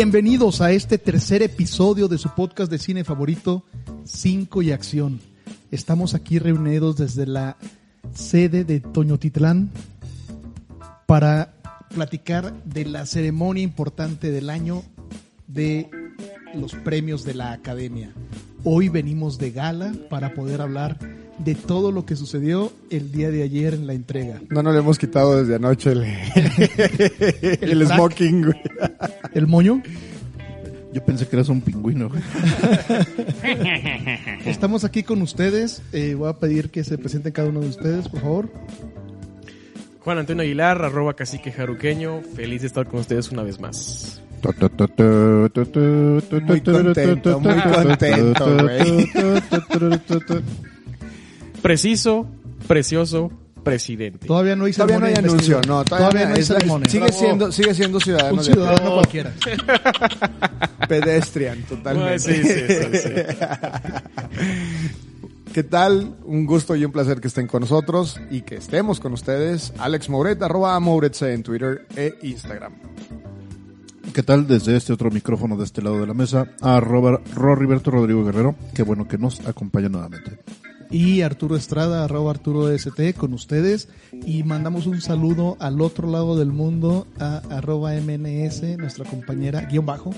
Bienvenidos a este tercer episodio de su podcast de cine favorito, 5 y Acción. Estamos aquí reunidos desde la sede de Toñotitlán para platicar de la ceremonia importante del año de los premios de la Academia. Hoy venimos de gala para poder hablar de todo lo que sucedió el día de ayer en la entrega. No nos le hemos quitado desde anoche el, el, frac. smoking, güey. ¿El moño? Yo pensé que eras un pingüino. güey. Estamos aquí con ustedes. Eh, voy a pedir que se presenten cada uno de ustedes, por favor. Juan Antonio Aguilar, arroba cacique jaruqueño. Feliz de estar con ustedes una vez más. Muy contento, muy contento, güey. Preciso, precioso, presidente. Todavía no hay Todavía no hay anuncio, no, todavía, no hay es ceremonia. sigue Bravo. siendo, sigue siendo ciudadano un de ciudadano cualquiera. pedestrian, totalmente. Sí, sí, sí, ¿Qué tal? Un gusto y un placer que estén con nosotros y que estemos con ustedes. Alex Mouret, arroba Mouret en Twitter e Instagram. ¿Qué tal desde este otro micrófono de este lado de la mesa? Arroba Roriberto Rodrigo Guerrero. Qué bueno que nos acompaña nuevamente. Y Arturo Estrada, arroba Arturo ST, con ustedes. Y mandamos un saludo al otro lado del mundo, a arroba MNS, nuestra compañera, guion bajo.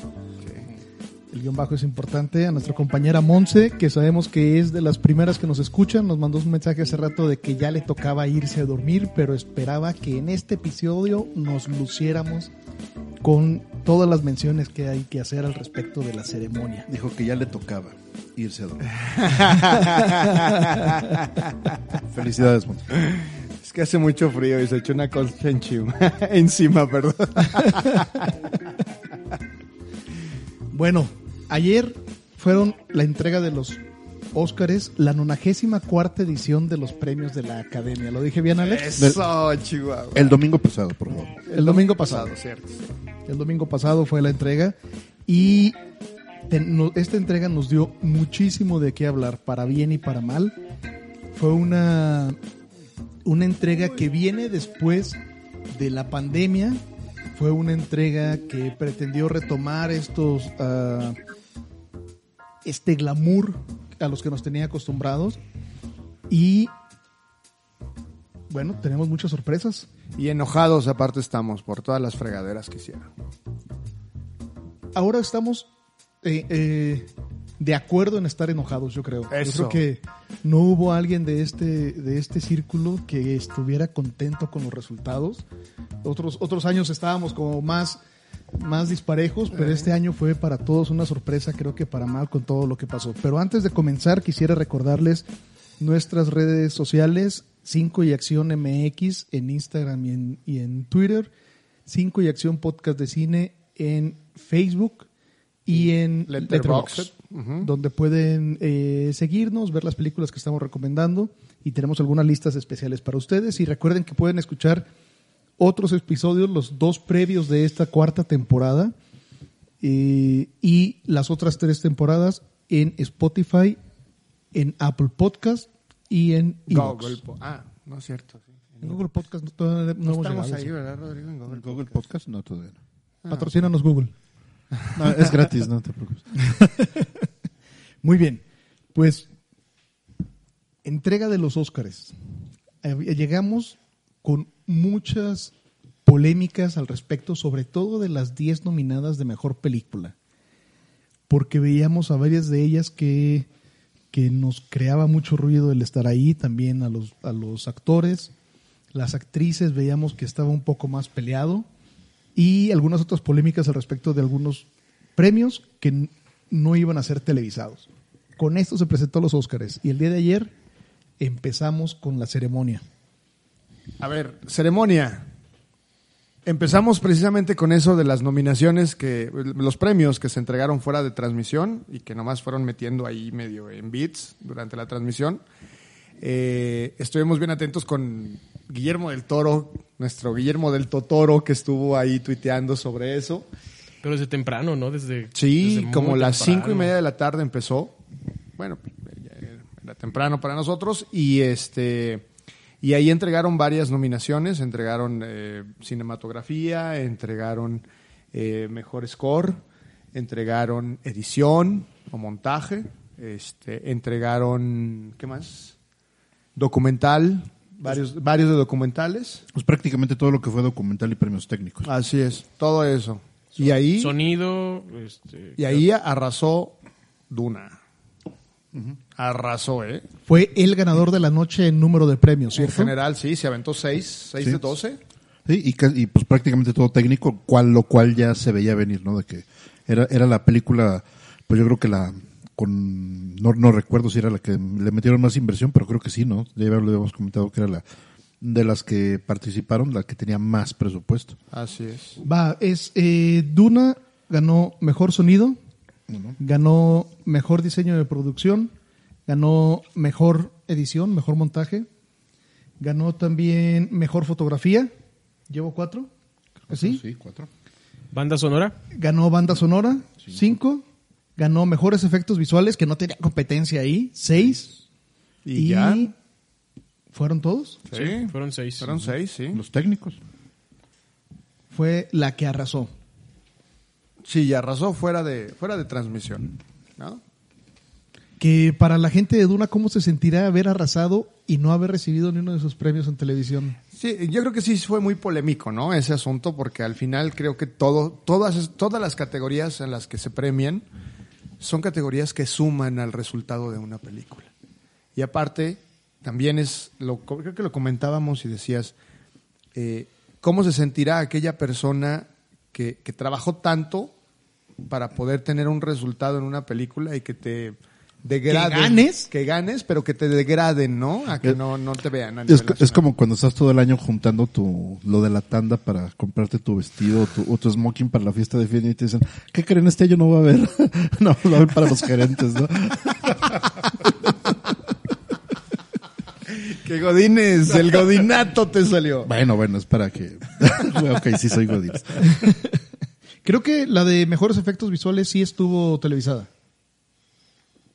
El guion bajo es importante. A nuestra compañera Monse, que sabemos que es de las primeras que nos escuchan, nos mandó un mensaje hace rato de que ya le tocaba irse a dormir, pero esperaba que en este episodio nos luciéramos con todas las menciones que hay que hacer al respecto de la ceremonia. Dijo que ya le tocaba irse a dormir. Felicidades, Monte. Es que hace mucho frío y se echó una concha encima, encima, perdón. Bueno, ayer fueron la entrega de los Óscares, la 94 edición de los premios de la Academia. ¿Lo dije bien, Alex? Eso, Chihuahua. El domingo pasado, por favor. El domingo pasado. cierto. El domingo pasado fue la entrega y te- no- esta entrega nos dio muchísimo de qué hablar, para bien y para mal. Fue una, una entrega que viene después de la pandemia. Fue una entrega que pretendió retomar estos ah, este glamour a los que nos tenía acostumbrados y bueno, tenemos muchas sorpresas. Y enojados aparte estamos por todas las fregaderas que hicieron. ahora estamos eh, eh, de acuerdo en estar enojados, yo creo. Eso. Yo creo que no hubo alguien de este, de este círculo que estuviera contento con los resultados. Otros, otros años estábamos como más, más disparejos, pero este año fue para todos una sorpresa, creo que para mal con todo lo que pasó. Pero antes de comenzar, quisiera recordarles nuestras redes sociales, 5 y Acción MX en Instagram y en, y en Twitter, 5 y Acción Podcast de Cine en Facebook y en Letterboxd. Letterboxd, Ujú. donde pueden eh, seguirnos, ver las películas que estamos recomendando y tenemos algunas listas especiales para ustedes. Y recuerden que pueden escuchar otros episodios, los dos previos de esta cuarta temporada eh, y las otras tres temporadas en Spotify, en Apple Podcast y en. Google. Ah, no es cierto. sí. En Google Podcast no, todavía no, hemos Estamos llegado ahí. ¿verdad, Rodrigo? En Google. Google Podcast no todavía. no. Patrocínanos Google. No, es gratis, no te preocupes. Muy bien, pues entrega de los Óscares. Eh, Llegamos con muchas polémicas al respecto, sobre todo de las 10 nominadas de mejor película, porque veíamos a varias de ellas que, que nos creaba mucho ruido el estar ahí, también a los, a los actores, las actrices veíamos que estaba un poco más peleado y algunas otras polémicas al respecto de algunos premios que no iban a ser televisados. Con esto se presentó los Óscares y el día de ayer empezamos con la ceremonia. A ver, ceremonia. Empezamos precisamente con eso de las nominaciones que, los premios que se entregaron fuera de transmisión y que nomás fueron metiendo ahí medio en bits durante la transmisión. Eh, estuvimos bien atentos con Guillermo del Toro, nuestro Guillermo del Totoro, que estuvo ahí tuiteando sobre eso. Pero desde temprano, ¿no? Desde. Sí, desde como las temprano. cinco y media de la tarde empezó. Bueno, ya era temprano para nosotros y este y ahí entregaron varias nominaciones, entregaron eh, cinematografía, entregaron eh, mejor score, entregaron edición o montaje, este, entregaron, ¿qué más? Documental, varios, varios de documentales. Pues prácticamente todo lo que fue documental y premios técnicos. Así es, todo eso. Y ahí, Sonido, este, y ahí arrasó Duna. Arrasó, ¿eh? Fue el ganador de la noche en número de premios, En general, sí, se aventó seis, seis Sí. de doce. Sí, y, ca- y pues prácticamente todo técnico, cual, lo cual ya se veía venir, ¿no? De que era, era la película, pues yo creo que la, con, no, no recuerdo si era la que le metieron más inversión, pero creo que sí, ¿no? Ya lo habíamos comentado que era la, de las que participaron, la que tenía más presupuesto. Así es. Va, es eh, Duna ganó mejor sonido, ganó mejor diseño de producción, ganó mejor edición, mejor montaje, ganó también mejor fotografía. Llevo cuatro, creo que sí. Sí, cuatro. banda sonora. Ganó banda sonora, cinco. Ganó mejores efectos visuales, que no tenía competencia ahí, seis. Y, ya. ¿Fueron todos? Sí, Fueron seis. fueron seis, sí. Los técnicos. Fue la que arrasó. Sí, y arrasó fuera de, fuera de transmisión. ¿no? Que para la gente de Duna, ¿cómo se sentirá haber arrasado y no haber recibido ni uno de sus premios en televisión? Sí, yo creo que sí fue muy polémico, ¿no? Ese asunto, porque al final creo que todo, todas, todas las categorías en las que se premian son categorías que suman al resultado de una película. Y aparte, también es, lo, creo que lo comentábamos y decías, eh, ¿cómo se sentirá aquella persona que, que trabajó tanto para poder tener un resultado en una película y que te degraden? ganes? Que ganes, pero que te degraden, ¿no? A que no, no te vean. a Es, es como cuando estás todo el año juntando tu, lo de la tanda para comprarte tu vestido o tu, o tu smoking para la fiesta de fin y te dicen, ¿qué creen? Este año no va a haber, no va a haber para los gerentes, ¿no? Que Godines, el Godinato te salió. Bueno, bueno, es para que, ok, sí soy Godín. Creo que la de mejores efectos visuales sí estuvo televisada.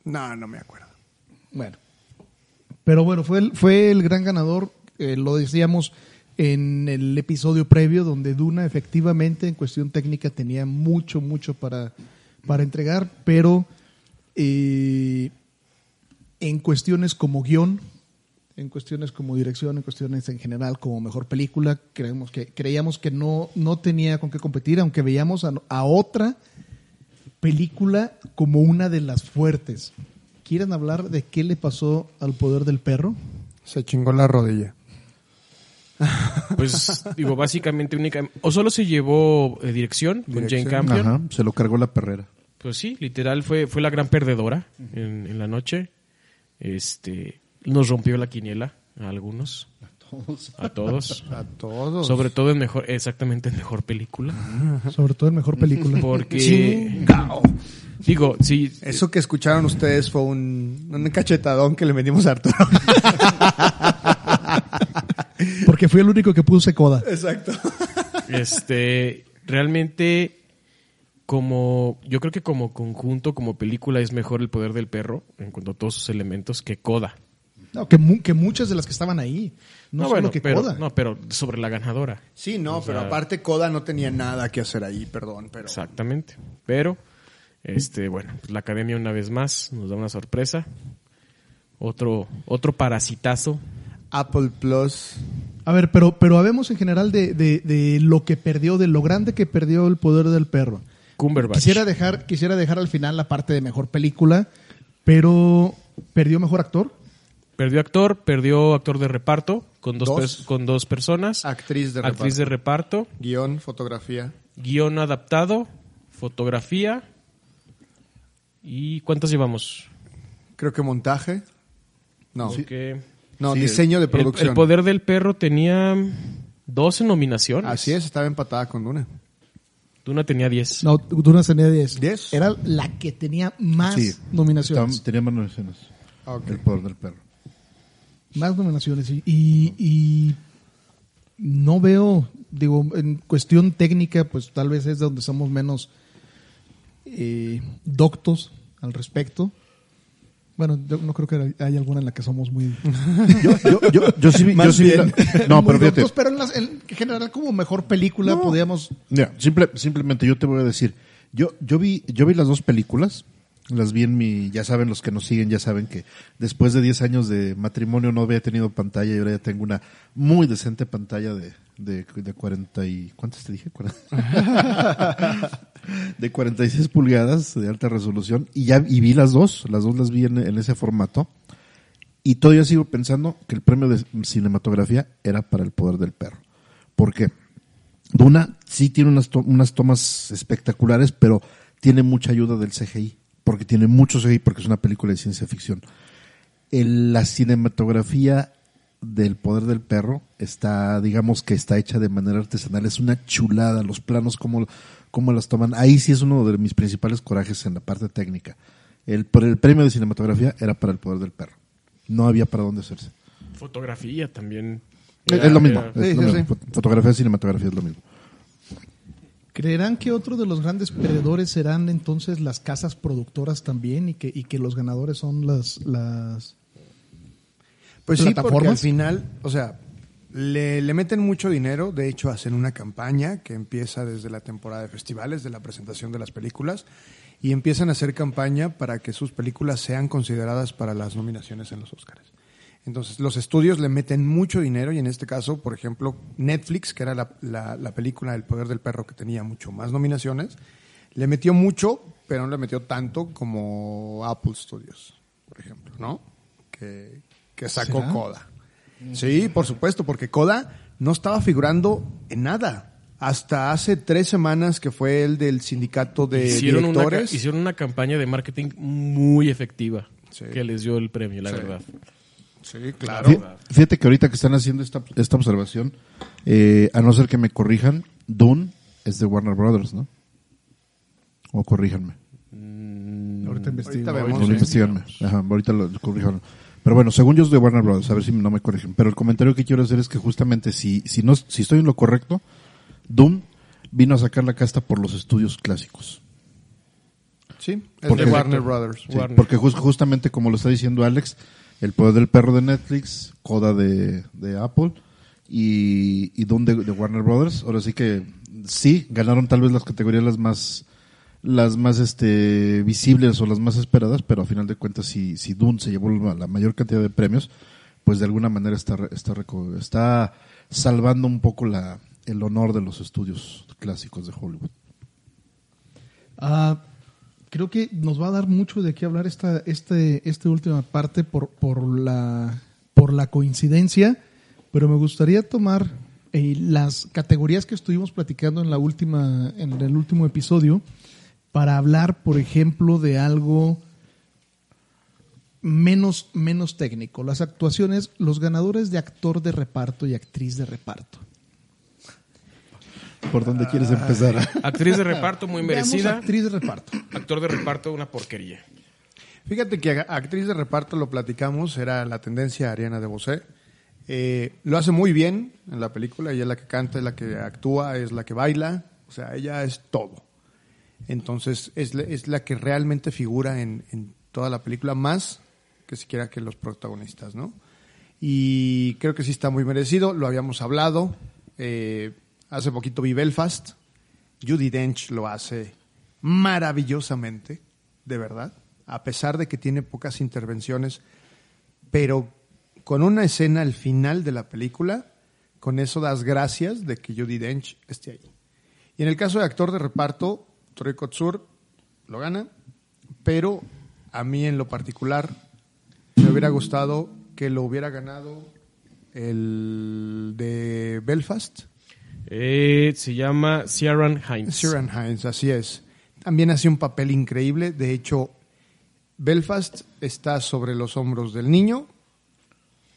No, no me acuerdo. Bueno. Pero bueno, fue el, fue el gran ganador, eh, lo decíamos en el episodio previo, donde Duna efectivamente en cuestión técnica tenía mucho, mucho para, para entregar, pero eh, en cuestiones como guion, en cuestiones como dirección, en cuestiones en general como mejor película, creemos que, creíamos que no, no tenía con qué competir, aunque veíamos a, a otra película como una de las fuertes. ¿Quieren hablar de qué le pasó al poder del perro? Se chingó la rodilla. Pues digo, básicamente única. O solo se llevó eh, dirección con Jane. Campion. Ajá, se lo cargó la perrera. Pues sí, literal fue, fue la gran perdedora en, en la noche. Este nos rompió la quiniela a algunos. A todos. A todos. Sobre todo en mejor, exactamente en mejor película. Sobre todo en mejor película. Porque digo, sí, Eso que escucharon ustedes fue un, un cachetadón que le metimos a Arturo. Porque fui el único que puse coda. Exacto. este realmente como yo creo que como conjunto, como película es mejor el poder del perro en cuanto a todos sus elementos que Coda. No, que, mu- que muchas de las que estaban ahí. No, solo bueno, que pero, coda. no, pero sobre la ganadora. Sí, no, O pero sea- aparte Coda no tenía nada que hacer ahí, perdón, pero... Exactamente. Pero, este, bueno, pues la academia una vez más nos da una sorpresa. Otro, otro parasitazo. Apple Plus. A ver, pero, pero habemos en general de, de- de lo que perdió, de lo grande que perdió el poder del perro. Cumberbatch. Quisiera dejar, quisiera dejar al final la parte de mejor película, pero perdió mejor actor. Perdió actor, perdió actor de reparto con dos, Dos. con dos personas. Actriz de Actriz de reparto. Guión, fotografía. Guión adaptado. Fotografía. ¿Y cuántas llevamos? Creo que montaje. No, Porque no Sí, diseño de el, producción. el poder del perro tenía 12 nominaciones. Así es, estaba empatada con Duna. Duna tenía 10. No, Duna tenía 10. 10. Era la que tenía más Sí. nominaciones. Estaban- Tenía más nominaciones. Ok. El poder del perro. Más nominaciones. Y, y- y no veo, digo, en cuestión técnica, pues tal vez es donde somos menos eh, doctos al respecto. Bueno, yo no creo que hay alguna en la que somos muy... Yo, yo, yo, yo sí vi, yo sí bien. la- No, pero fíjate. pero en, las- en general como mejor película podíamos... Mira, simple, simplemente yo te voy a decir, yo, yo vi, yo vi las dos películas, las vi en mi, ya saben los que nos siguen, ya saben que después de 10 años de matrimonio no había tenido pantalla y ahora ya tengo una muy decente pantalla de, de, de 40 y, ¿cuántas te dije? 40. de 46 pulgadas de alta resolución y ya, y vi las dos, las dos las vi en, en ese formato. Y todavía sigo pensando que el premio de cinematografía era para el poder del perro. ¿Por qué? Duna sí tiene unas, to- unas tomas espectaculares, pero tiene mucha ayuda del CGI, porque tiene mucho CGI, porque es una película de ciencia ficción. El- la cinematografía del poder del perro está, digamos que está hecha de manera artesanal, es una chulada, los planos, cómo, cómo las toman. Ahí sí es uno de mis principales corajes en la parte técnica. El, por el premio de cinematografía era para el poder del perro. No había para dónde hacerse. Fotografía también. Es- es lo mismo. Era- es Sí, lo sí, mismo. sí. Fot- Fotografía y cinematografía es lo mismo. ¿Creerán que otro de los grandes perdedores serán entonces las casas productoras también y que, y que los ganadores son las... las... Pues sí, porque al final, o sea, le, le meten mucho dinero, de hecho hacen una campaña que empieza desde la temporada de festivales, de la presentación de las películas, y empiezan a hacer campaña para que sus películas sean consideradas para las nominaciones en los Oscars. Entonces, los estudios le meten mucho dinero y en este caso, por ejemplo, Netflix, que era la, la- la película El Poder del Perro que tenía mucho más nominaciones, le metió mucho, pero no le metió tanto como Apple Studios, por ejemplo, ¿no? Que, que sacó ¿Será? Coda. Sí, por supuesto, porque Coda no estaba figurando en nada. Hasta hace tres semanas que fue el del sindicato de hicieron, una, directores. hicieron una campaña de marketing muy efectiva Sí. que les dio el premio, la Sí. verdad. Sí, claro. Fí- Fíjate que ahorita que están haciendo esta, esta observación, eh, a no ser que me corrijan, Dune es de Warner Brothers, ¿no? O corríjanme. Ahorita investigo. Ahorita investigarme. Ajá, ahorita lo corrijan. Pero bueno, según yo es de Warner Brothers, a ver si no me corrigen. Pero el comentario que quiero hacer es que justamente si, si no, si estoy en lo correcto, Doom vino a sacar la casta por los estudios clásicos. Sí, es Porque- de Warner Brothers. Sí, Warner. porque jus- justamente como lo está diciendo Alex, el poder del perro de Netflix, Coda de, Apple y, y Doom de, Warner Brothers. Ahora sí que sí, ganaron tal vez las categorías las más las más este visibles o las más esperadas, pero a final de cuentas si, si Dune se llevó la, mayor cantidad de premios, pues de alguna manera está está está salvando un poco la el honor de los estudios clásicos de Hollywood. Ah, creo que nos va a dar mucho de qué hablar esta, este, esta última parte por, por, la, por la coincidencia, pero me gustaría tomar eh, las categorías que estuvimos platicando en, la última, en el último episodio para hablar, por ejemplo, de algo menos, menos técnico. Las actuaciones, los ganadores de actor de reparto y actriz de reparto. ¿Por dónde quieres empezar? Actriz de reparto muy Veamos merecida. actriz de reparto. Actor de reparto una porquería. Fíjate que actriz de reparto lo platicamos, era la tendencia Ariana de Bosé. Eh, lo hace muy bien en la película, ella es la que canta, es la que actúa, es la que baila, o sea, ella es todo. Entonces, es la, es la que realmente figura en, en toda la película, más que siquiera que los protagonistas, ¿no? Y creo que sí está muy merecido, lo habíamos hablado. eh, hace poquito vi Belfast, Judy Dench lo hace maravillosamente, de verdad, a pesar de que tiene pocas intervenciones, pero con una escena al final de la película, con eso das gracias de que Judy Dench esté ahí. Y en el caso de actor de reparto, Troy Kotsur lo gana, pero a mí en lo particular me hubiera gustado que lo hubiera ganado el de Belfast, Eh, se llama Ciaran Hines. Ciaran Hines, así es. También hace un papel increíble. De hecho, Belfast está sobre los hombros del niño,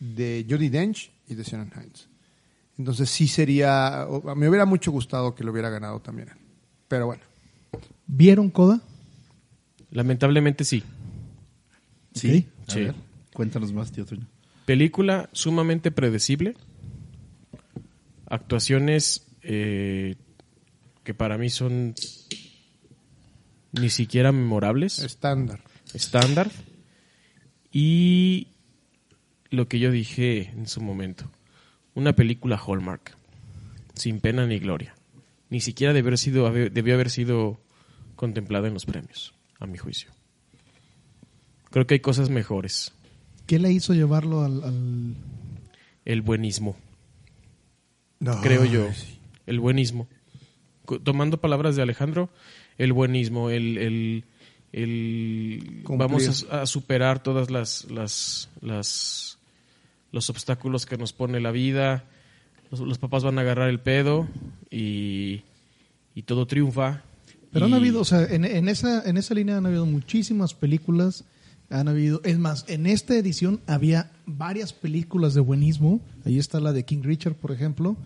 de Judy Dench y de Ciaran Hines. Entonces sí sería, me hubiera mucho gustado que lo hubiera ganado también. Pero bueno, ¿Vieron Coda? Lamentablemente sí. Sí. Sí. ver, cuéntanos más, tío Toño. Película sumamente predecible. Actuaciones eh, que para mí son ni siquiera memorables. estándar. Estándar. Y lo que yo dije en su momento, una película Hallmark, sin pena ni gloria. Ni siquiera debió haber sido, debió haber sido contemplada en los premios, a mi juicio. Creo que hay cosas mejores. ¿Qué le hizo llevarlo al, al- El buenismo, creo yo. El buenismo. Tomando palabras de Alejandro, el buenismo, el, el, el- vamos a, a superar todas las, las, las los obstáculos que nos pone la vida. Los, los papás van a agarrar el pedo y, y todo triunfa. Pero han Y- habido, o sea, en, en esa, en esa línea han habido muchísimas películas. Han habido, es más, en esta edición había varias películas de buenismo. Ahí está la de King Richard, por ejemplo.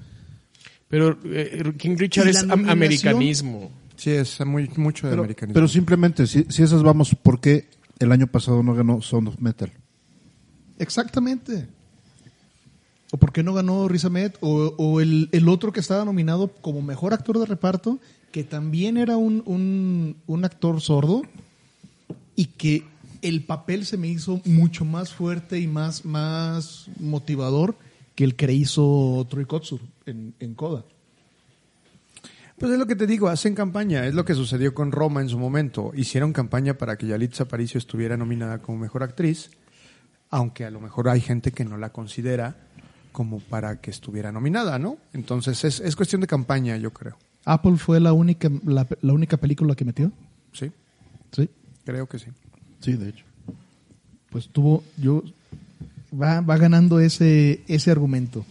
Pero eh, King Richard es nominación- americanismo. Sí, es muy, mucho de Pero, americanismo. pero simplemente, si, si esas vamos, ¿por qué el año pasado no ganó Sound of Metal? Exactamente. ¿O por qué no ganó Riz Ahmed? O, o el, el otro que estaba nominado como mejor actor de reparto, que también era un, un, un actor sordo y que el papel se me hizo mucho más fuerte y más, más motivador que el que hizo Troy Kotsur en, en Coda. Pues es lo que te digo, hacen campaña. Es lo que sucedió con Roma en su momento. Hicieron campaña para que Yalitza Aparicio estuviera nominada como mejor actriz, aunque a lo mejor hay gente que no la considera como para que estuviera nominada, ¿no? Entonces es, es cuestión de campaña, yo creo. Apple fue la única, la, la única película que metió. Sí, Sí. creo que sí. Sí, de hecho. pues tuvo yo va, va ganando ese ese argumento.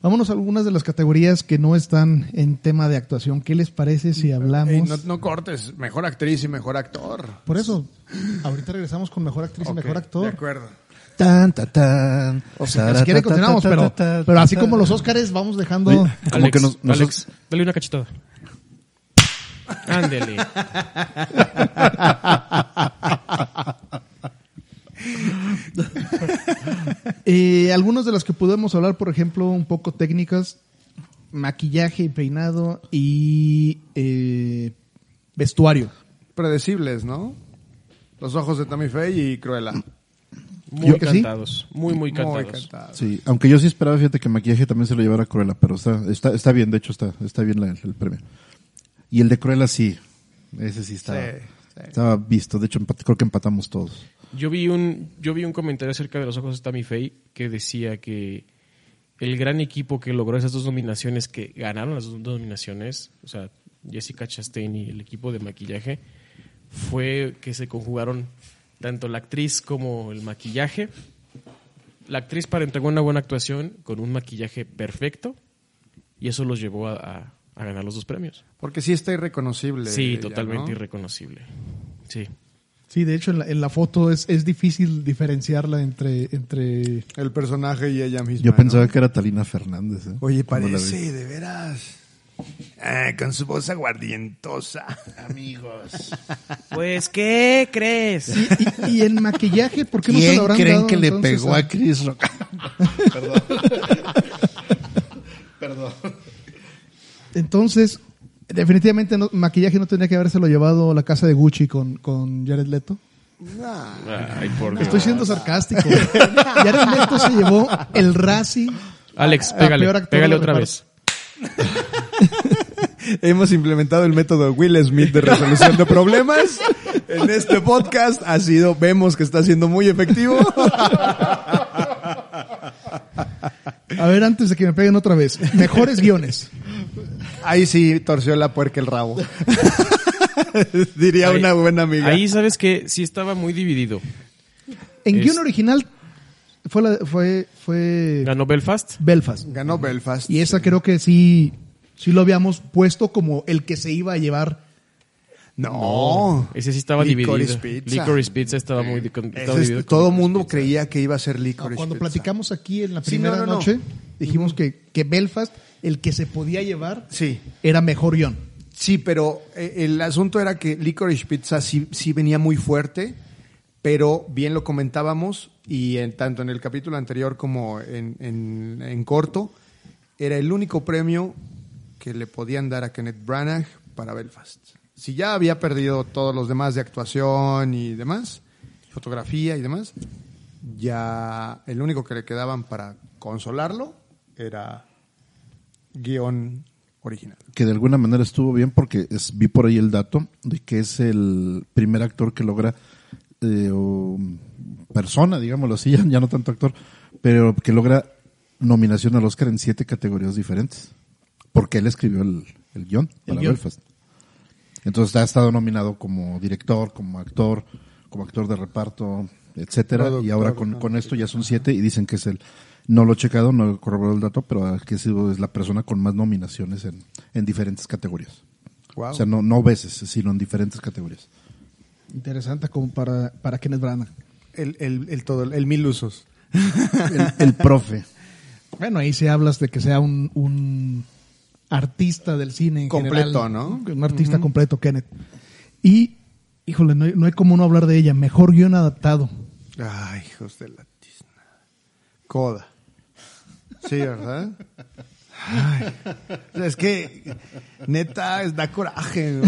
Vámonos a algunas de las categorías que no están en tema de actuación. ¿Qué les parece si hablamos? No, no cortes, mejor actriz y mejor actor. Por eso, ahorita regresamos con mejor actriz y mejor De actor. acuerdo. Tan, ta, tan. O sea, si quieren continuamos, pero, pero así como los Óscares vamos dejando... Oye, como Alex, que nos- nos- Alex, dale una cachetada. Ándele. Eh, algunos de los que podemos hablar, por ejemplo, un poco técnicas, maquillaje y peinado y eh, vestuario. Predecibles, ¿no? Los ojos de Tammy Faye y Cruella. Muy Yo que sí. cantados. Muy, muy cantados. Muy. Sí, aunque yo sí esperaba, fíjate que maquillaje también se lo llevara Cruella, pero está, está, está bien, de hecho está, está bien la- el premio. Y el de Cruella sí, ese sí estaba, Sí, sí. estaba visto, de hecho empat- creo que empatamos todos. Yo vi un, yo vi un comentario acerca de los ojos de Tammy Faye que decía que el gran equipo que logró esas dos nominaciones, que ganaron las dos nominaciones, o sea, Jessica Chastain y el equipo de maquillaje, fue que se conjugaron tanto la actriz como el maquillaje. La actriz para entregar una buena actuación con un maquillaje perfecto y eso los llevó a, a- a ganar los dos premios. Porque sí está irreconocible. Sí, ella, totalmente ¿no? irreconocible. Sí. Sí, de hecho en la, en la foto es, es difícil diferenciarla entre, entre El personaje y ella misma. Yo ¿no? pensaba que era Talina Fernández. ¿eh? Oye, parece, de veras. Ah, con su voz aguardientosa. Amigos. Pues, ¿qué crees? y, y en maquillaje, ¿por qué no se ¿Quién lo habrán creen dado, que le pegó a Chris Rock? Perdón. Perdón. Entonces, definitivamente no- maquillaje no tendría que habérselo llevado a la casa de Gucci con, con Jared Leto. Ay, por Dios. Estoy siendo sarcástico. Jared Leto se llevó el Razzie. Alex, a pégale, peor actor pégale otra vez. Hemos implementado el método Will Smith de resolución de problemas. En este podcast ha sido, vemos que está siendo muy efectivo. A ver, antes de que me peguen otra vez. Mejores guiones. Ahí sí torció la puerca el rabo. Diría Ahí- una buena amiga. Ahí sabes que sí estaba muy dividido. En Es- guion original fue, la- fue, fue Ganó Belfast. Belfast. Ganó Belfast. Y esa creo que sí, sí lo habíamos puesto como el que se iba a llevar. No. Ese sí estaba Licorice dividido. Pizza. Licorice Pizza estaba muy estaba es- dividido con todo Licorice mundo Pizza. creía que iba a ser Licorice Cuando Pizza. platicamos aquí en la primera no, no, no. noche, dijimos que, que Belfast, el que se podía llevar, Sí. era mejor guion. Sí, pero eh, el asunto era que Licorice Pizza sí, sí venía muy fuerte, pero bien lo comentábamos, y en, tanto en el capítulo anterior como en, en- en corto, era el único premio que le podían dar a Kenneth Branagh para Belfast. Si ya había perdido todos los demás de actuación y demás, fotografía y demás, ya el único que le quedaban para consolarlo era guion original. que de alguna manera estuvo bien porque es- vi por ahí el dato de que es el primer actor que logra eh, o persona, digámoslo así, ya, ya no tanto actor, pero que logra nominación al Oscar en siete categorías diferentes, porque él escribió el, el guion El para guion. Belfast. Entonces ha estado nominado como director, como actor, como actor de reparto, etcétera, y ahora con, con esto ya son siete y dicen que es el no lo he checado, no he corroborado el dato, pero que ha sido es la persona con más nominaciones en, en diferentes categorías. Wow. O sea, no, no veces, sino en diferentes categorías. Interesante como para, para Kenneth Branagh. el, el, el todo, el mil usos. El, el profe. Bueno, ahí se hablas de que sea un, un artista del cine en Completo, general. ¿no? Un artista completo, Kenneth. Y, híjole, no hay, no hay como no hablar de ella. Mejor guion adaptado. Ay, hijos de la tizna. Coda. Sí, ¿verdad? Ay, es que, neta, da coraje, ¿no?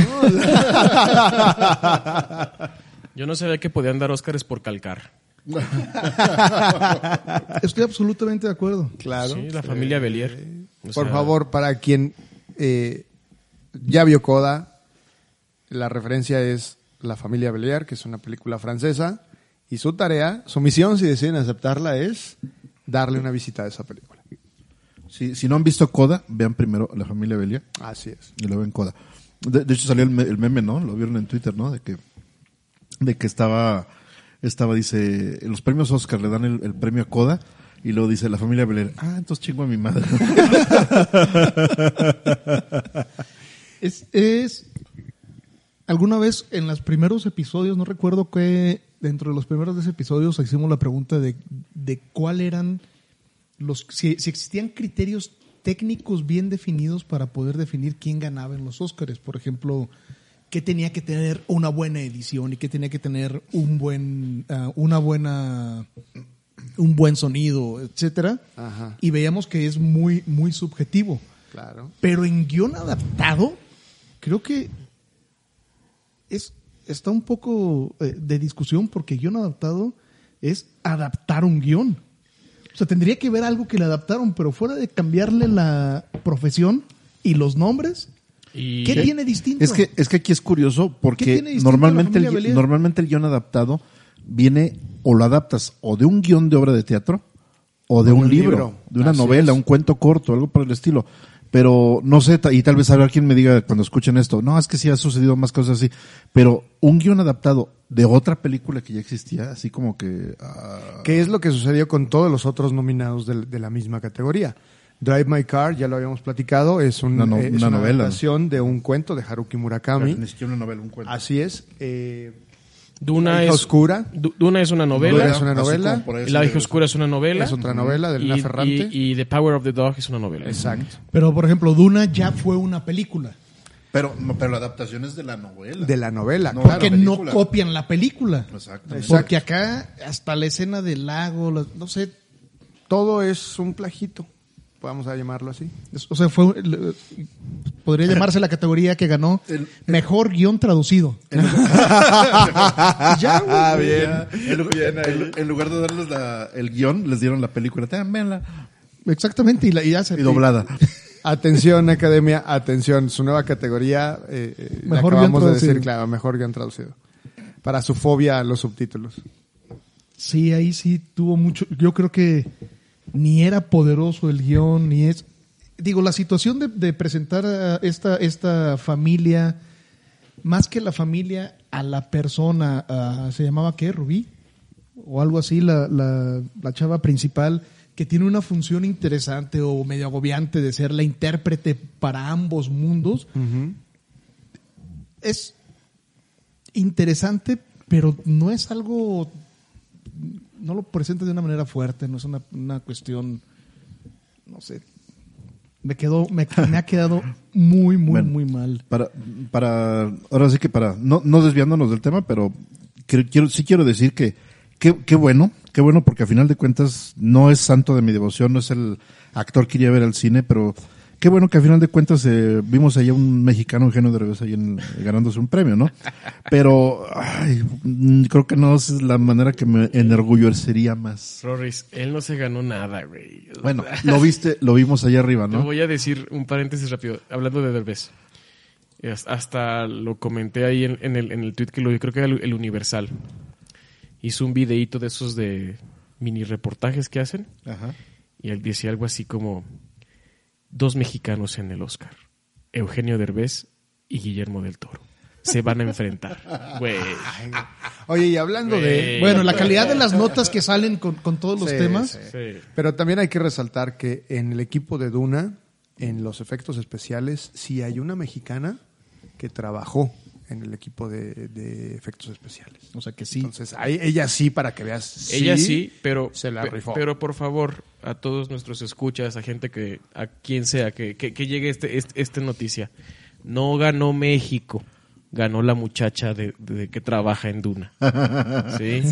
Yo no sabía que podían dar Óscares por calcar. Estoy absolutamente de acuerdo. claro. Sí, la familia Belier. O Por sea, favor, para quien eh, ya vio Coda, la referencia es La familia Belier, que es una película francesa, y su tarea, su misión, si deciden aceptarla, es darle una visita a esa película. Si, si no han visto Coda, vean primero La Familia Belia Así es. y luego ven Coda. De, de hecho salió el, me- el meme, ¿no? Lo vieron en Twitter, ¿no? De que, de que estaba, estaba, dice, los premios Oscar le dan el, el premio a Coda y luego dice La Familia Belier, ah, entonces chingo a mi madre. Es, es alguna vez en los primeros episodios, no recuerdo que dentro de los primeros 10 episodios hicimos la pregunta de, de cuál eran los, si, si existían criterios técnicos bien definidos para poder definir quién ganaba en los Óscares. Por ejemplo, qué tenía que tener una buena edición y qué tenía que tener un buen, ah, una buena, un buen sonido, etcétera. Ajá. Y veíamos que es muy, muy subjetivo. Claro. Pero en guion adaptado, creo que es, está un poco eh, de discusión porque guion adaptado es adaptar un guion. O sea, tendría que ver algo que le adaptaron, pero fuera de cambiarle la profesión y los nombres, Y ¿qué tiene distinto? Es que, es que aquí es curioso ¿Qué porque normalmente el, normalmente el guion adaptado viene o lo adaptas o de un guion de obra de teatro o de O un, libro, libro. de una Así novela, es. un cuento corto, algo por el estilo. Pero no sé, y tal vez habrá quien me diga cuando escuchen esto, no, es que sí ha sucedido más cosas así, pero un guion adaptado de otra película que ya existía, así como que... ah, ¿Qué es lo que sucedió con todos los otros nominados de, de la misma categoría? Drive My Car, ya lo habíamos platicado, es, un- Una no- eh, es una una, novela. adaptación de un cuento de Haruki Murakami. ni siquiera una novela, un cuento. Así es. eh, Duna La hija es oscura. Du- Duna es una novela. Duna es una novela. Y La hija oscura es una novela. Es otra novela de Elena y, Ferrante. y- y The Power of the Dog es una novela. Exacto. Pero, por ejemplo, Duna ya fue una película. Pero, pero la adaptación es de la novela. De la novela, No, claro. que la no película. copian la película. Exactamente. Porque acá, hasta la escena del lago, la- no sé, Todo es un plagito, podemos llamarlo así. O sea, fue, le- podría llamarse la categoría que ganó El- mejor guion traducido. ya, güey. Ah, Ya, en, lugar, en- en lugar de darles la- el guion, les dieron la película. Véanla. Exactamente, y, la, y ya se- Y doblada. Atención, academia, atención, su nueva categoría. Eh, eh, la Mejor acabamos guion de decir, traducido. claro, mejor guion traducido. Para su fobia a los subtítulos. Sí, ahí sí tuvo mucho. Yo creo que ni era poderoso el guion, ni es. Digo, la situación de, de presentar a esta, esta familia, más que la familia, a la persona, a- ¿se llamaba qué? ¿Rubí? O algo así, la, la, la chava principal, que tiene una función interesante o medio agobiante de ser la intérprete para ambos mundos. Es interesante, pero no es algo no lo presenta de una manera fuerte, no es una, una cuestión, no sé, me quedó, me, me ha quedado muy, muy, Bueno. muy mal. Para, para, ahora sí que para, no, no desviándonos del tema, pero quiero, quiero- sí quiero decir que qué qué bueno, qué bueno porque a final de cuentas no es santo de mi devoción, no es el actor que iría a ver al cine, pero qué bueno que a final de cuentas eh, vimos allá un mexicano, Eugenio Derbez, ahí en- ganándose un premio, ¿no? Pero ay, mm, creo que no es la manera que me enorgullecería más. Rorris, él no se ganó nada, güey. Bueno, lo viste, lo vimos allá arriba, Te ¿no? voy a decir un paréntesis rápido, hablando de Derbez. Hasta lo comenté ahí en, en el, en el tweet que lo vi, creo que era el, el Universal. Hizo un videíto de esos de mini reportajes que hacen Ajá. y él decía algo así como dos mexicanos en el Oscar, Eugenio Derbez y Guillermo del Toro. Se van a enfrentar. Güey. Oye, y hablando de... Bueno, la calidad de las notas que salen con, con todos los Sí, temas. sí. Sí. Pero también hay que resaltar que en el equipo de Duna, en los efectos especiales, sí hay una mexicana que trabajó en el equipo de, de efectos especiales. O sea que sí. Entonces, ahí, ella sí, para que veas. Ella sí, pero, se la rifó. pero por favor, a todos nuestros escuchas, a gente que, a quien sea, que, que, que llegue este, este, esta noticia. No ganó México, ganó la muchacha de, de- que trabaja en Duna. ¿Sí?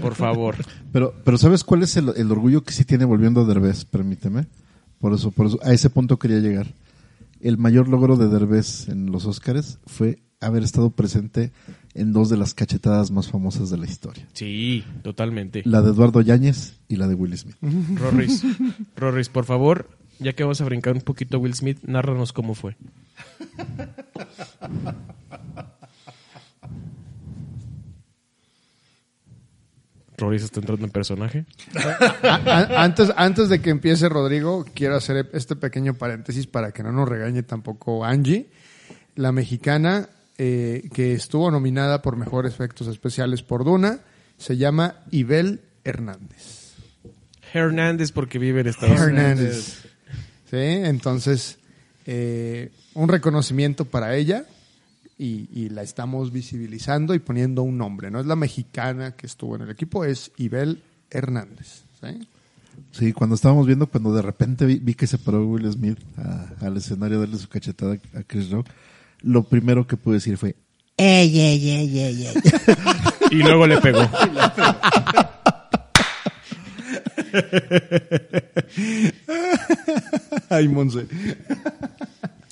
Por favor. Pero, pero ¿sabes cuál es el, el orgullo que sí tiene volviendo a Derbez? Permíteme. Por eso, por eso, a ese punto quería llegar. El mayor logro de Derbez en los Óscares fue haber estado presente en dos de las cachetadas más famosas de la historia. Sí, totalmente. La de Eduardo Yáñez y la de Will Smith. Rorris, Rorris, por favor, ya que vamos a brincar un poquito a Will Smith, nárranos cómo fue. Rorris está entrando en personaje. A- antes, antes de que empiece Rodrigo, quiero hacer este pequeño paréntesis para que no nos regañe tampoco Angie. La mexicana eh, que estuvo nominada por mejores efectos especiales por Duna se llama Ibel Hernández. Hernández porque vive en Estados Unidos. Hernández. Sí, entonces, eh, un reconocimiento para ella y, y la estamos visibilizando y poniendo un nombre. No es la mexicana que estuvo en el equipo, es Ibel Hernández. ¿sí? Sí, cuando estábamos viendo, cuando de repente vi, vi que se paró Will Smith a- al escenario a darle su cachetada a Chris Rock, lo primero que pude decir fue, Ey, ey, ey, ey, ey. Y luego le pegó. Ay, Monse.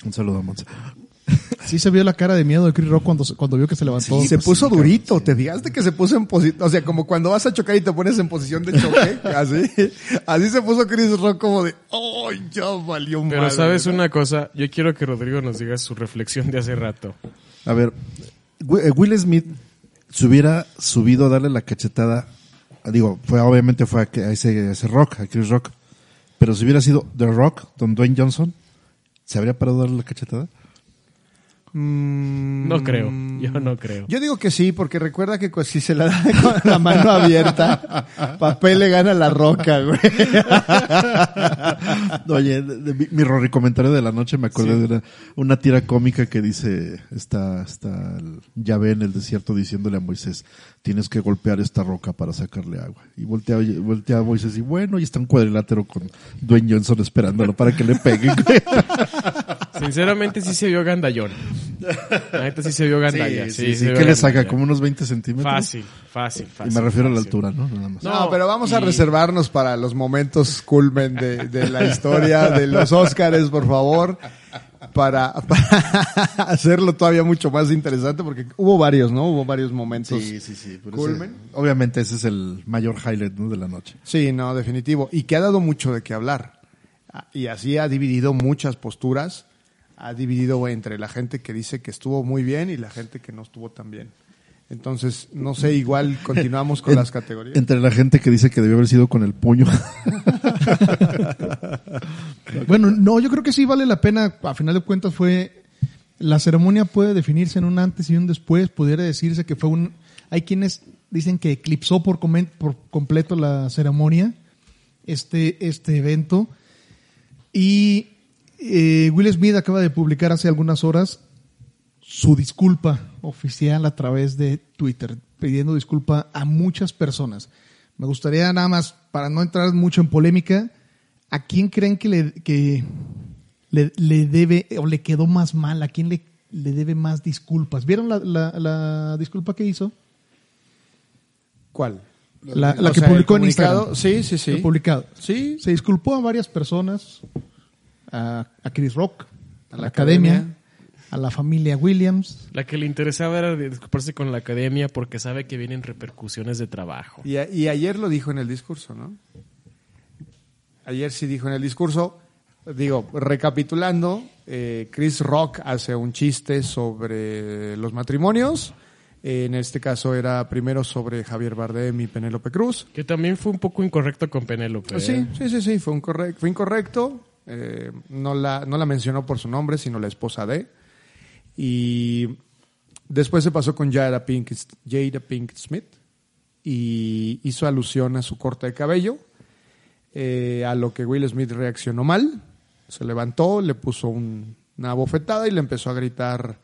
un saludo a Monza. Sí se vio la cara de miedo de Chris Rock cuando, cuando vio que se levantó. se pues puso sí, durito, ¿te fijaste que se puso en posición? O sea, como cuando vas a chocar y te pones en posición de choque, así. Así se puso Chris Rock como de, ¡ay, ya valió Pero madre", sabes una cosa, yo quiero que Rodrigo nos diga su reflexión de hace rato. A ver, eh, Will Smith se hubiera subido a darle la cachetada, digo, fue obviamente fue a, que- a ese, a ese Rock, a Chris Rock, pero si hubiera sido The Rock, Don Dwayne Johnson, ¿se habría parado a darle la cachetada? Mm, No creo, yo no creo. Yo digo que sí, porque recuerda que pues, si se la da con la mano abierta, papel le gana la roca, güey. Oye, de- de mi, mi Rory comentario de la noche me acordé de una, una tira cómica que dice, está, está el Yahvé en el desierto diciéndole a Moisés, tienes que golpear esta roca para sacarle agua. Y voltea, voltea a Moisés y bueno, y está un cuadrilátero con Dwayne Johnson esperándolo para que le pegue. Sinceramente sí se vio gandallón. La neta sí se vio gandalla. Sí, vio ¿Qué le saca? ¿Como unos 20 centímetros? Fácil, fácil, Y fácil. me refiero a la altura, ¿no? Nada más. No, No, pero vamos a y- reservarnos para los momentos culmen de, de la historia de los Óscares, por favor, para, para hacerlo todavía mucho más interesante, porque hubo varios, ¿no? Hubo varios momentos. Sí, sí, sí. pero Culmen. ese- obviamente ese es el mayor highlight ¿no? de la noche. Sí, no, definitivo. Y que ha dado mucho de qué hablar. Ah, Y así ha dividido muchas posturas. Ha dividido entre la gente que dice que estuvo muy bien y la gente que no estuvo tan bien. Entonces, no sé, igual continuamos con En- las categorías. Entre la gente que dice que debió haber sido con el puño. Bueno, no, yo creo que sí vale la pena. A final de cuentas fue la ceremonia puede definirse en un antes y un después. Pudiera decirse que fue un. Hay quienes dicen que eclipsó por, comen- por completo la ceremonia, este, este evento. Y eh, Will Smith acaba de publicar hace algunas horas su disculpa oficial a través de Twitter, pidiendo disculpa a muchas personas. Me gustaría nada más, para no entrar mucho en polémica, ¿a quién creen que le, que le, le debe o le quedó más mal? ¿A quién le, le debe más disculpas? ¿Vieron la, la- la disculpa que hizo? ¿Cuál? La, la que sea, publicó en Instagram. Sí, sí, sí. El publicado. Sí. Se disculpó a varias personas. a, a Chris Rock, a, la la academia, academia. A la familia Williams. La que le interesaba era disculparse con la academia porque sabe que vienen repercusiones de trabajo. Y, a- y ayer lo dijo en el discurso, ¿no? Ayer sí dijo en el discurso, digo, recapitulando, eh, Chris Rock hace un chiste sobre los matrimonios. Eh, en este caso era primero sobre Javier Bardem y Penélope Cruz. Que también fue un poco incorrecto con Penélope. Sí, sí, sí, sí, fue, un correc- fue incorrecto. Eh, no, la, no la mencionó por su nombre, sino la esposa de. Y después se pasó con Jada Pink, Jada Pink Smith y hizo alusión a su corte de cabello, eh, a lo que Will Smith reaccionó mal. Se levantó, le puso un- una bofetada y le empezó a gritar,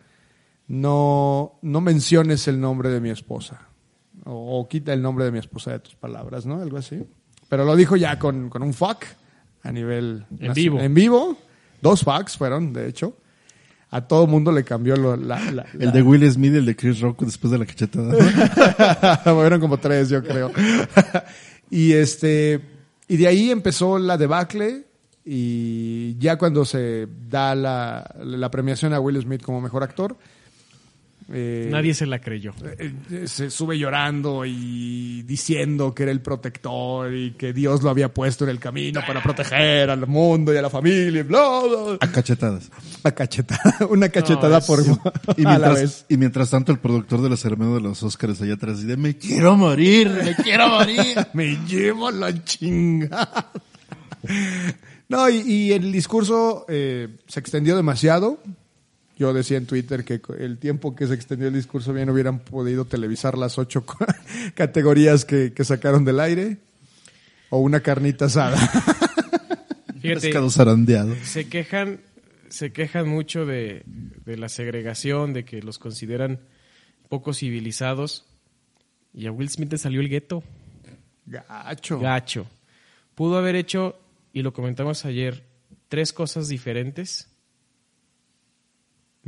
no, no menciones el nombre de mi esposa. O, o quita el nombre de mi esposa de tus palabras, ¿no? Algo así. Pero lo dijo ya con, con un fuck a nivel... En vivo. En vivo. Dos fucks fueron, de hecho. A todo mundo le cambió lo- la, la- El la- de Will Smith y el de Chris Rock después de la cachetada. Fueron como tres, yo creo. y este, y de ahí empezó la debacle y ya cuando se da la, la premiación a Will Smith como mejor actor, eh, Nadie se la creyó. eh, eh, se sube llorando y diciendo que era el protector y que Dios lo había puesto en el camino para proteger al mundo y a la familia y bla, bla. A cachetadas. Una cachetada, una cachetada por Y a la vez. mientras, y mientras tanto el productor de la ceremonia de los Oscars allá atrás dice, me quiero morir, me quiero morir. Me llevo la chinga. No, y, y el discurso eh, se extendió demasiado. Yo decía en Twitter que el tiempo que se extendió el discurso bien hubieran podido televisar las ocho categorías que, que sacaron del aire. O una carnita asada. Fíjate, Pescado zarandeado. se quejan, se quejan mucho de, de la segregación, de que los consideran poco civilizados. Y a Will Smith le salió el gueto. Gacho. Gacho. Pudo haber hecho, y lo comentamos ayer, tres cosas diferentes,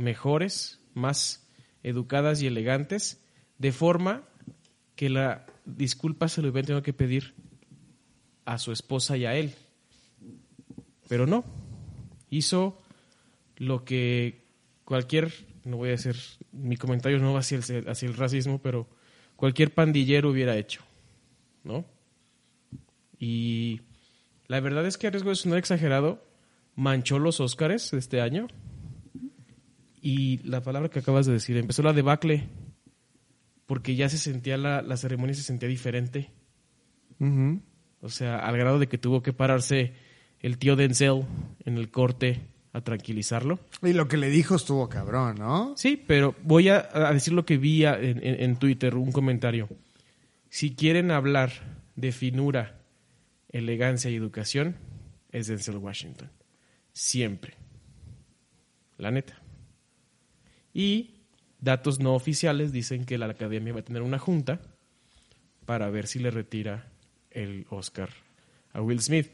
mejores, más educadas y elegantes, de forma que la disculpa se lo hubieran tenido que pedir a su esposa y a él. Pero no. Hizo lo que cualquier, no voy a hacer, mi comentario no va hacia el, hacia el racismo, pero cualquier pandillero hubiera hecho. ¿No? Y la verdad es que a riesgo de sonar exagerado, manchó los Óscares de este año. Y la palabra que acabas de decir, empezó la debacle, porque ya se sentía la, la ceremonia se sentía diferente. O sea, al grado de que tuvo que pararse el tío Denzel en el corte a tranquilizarlo. Y lo que le dijo estuvo cabrón, ¿no? Sí, pero voy a, a decir lo que vi a- en- en Twitter, un comentario. Si quieren hablar de finura, elegancia y educación, es Denzel Washington. Siempre. La neta. Y datos no oficiales dicen que la academia va a tener una junta para ver si le retira el Oscar a Will Smith.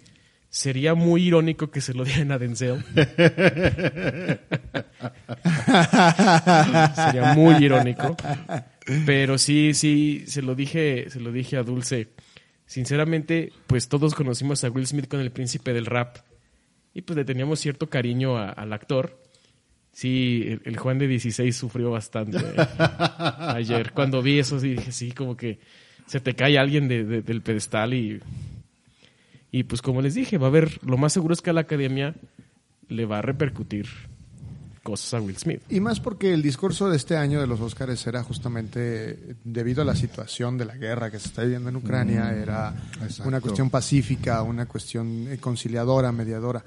Sería muy irónico que se lo dieran a Denzel. Sería muy irónico. Pero sí, sí, se lo dije, se lo dije a Dulce. Sinceramente, pues todos conocimos a Will Smith con el príncipe del rap. Y pues le teníamos cierto cariño a- al actor. Sí, el, el Juan de 16 sufrió bastante ayer. Cuando vi eso, sí dije, sí, como que se te cae alguien de- de- del pedestal y, y pues como les dije, va a haber, lo más seguro es que a la academia le va a repercutir cosas a Will Smith. Y más porque el discurso de este año de los Óscares era justamente debido a la situación de la guerra que se está viviendo en Ucrania, era exacto. una cuestión pacífica, una cuestión eh, conciliadora, mediadora.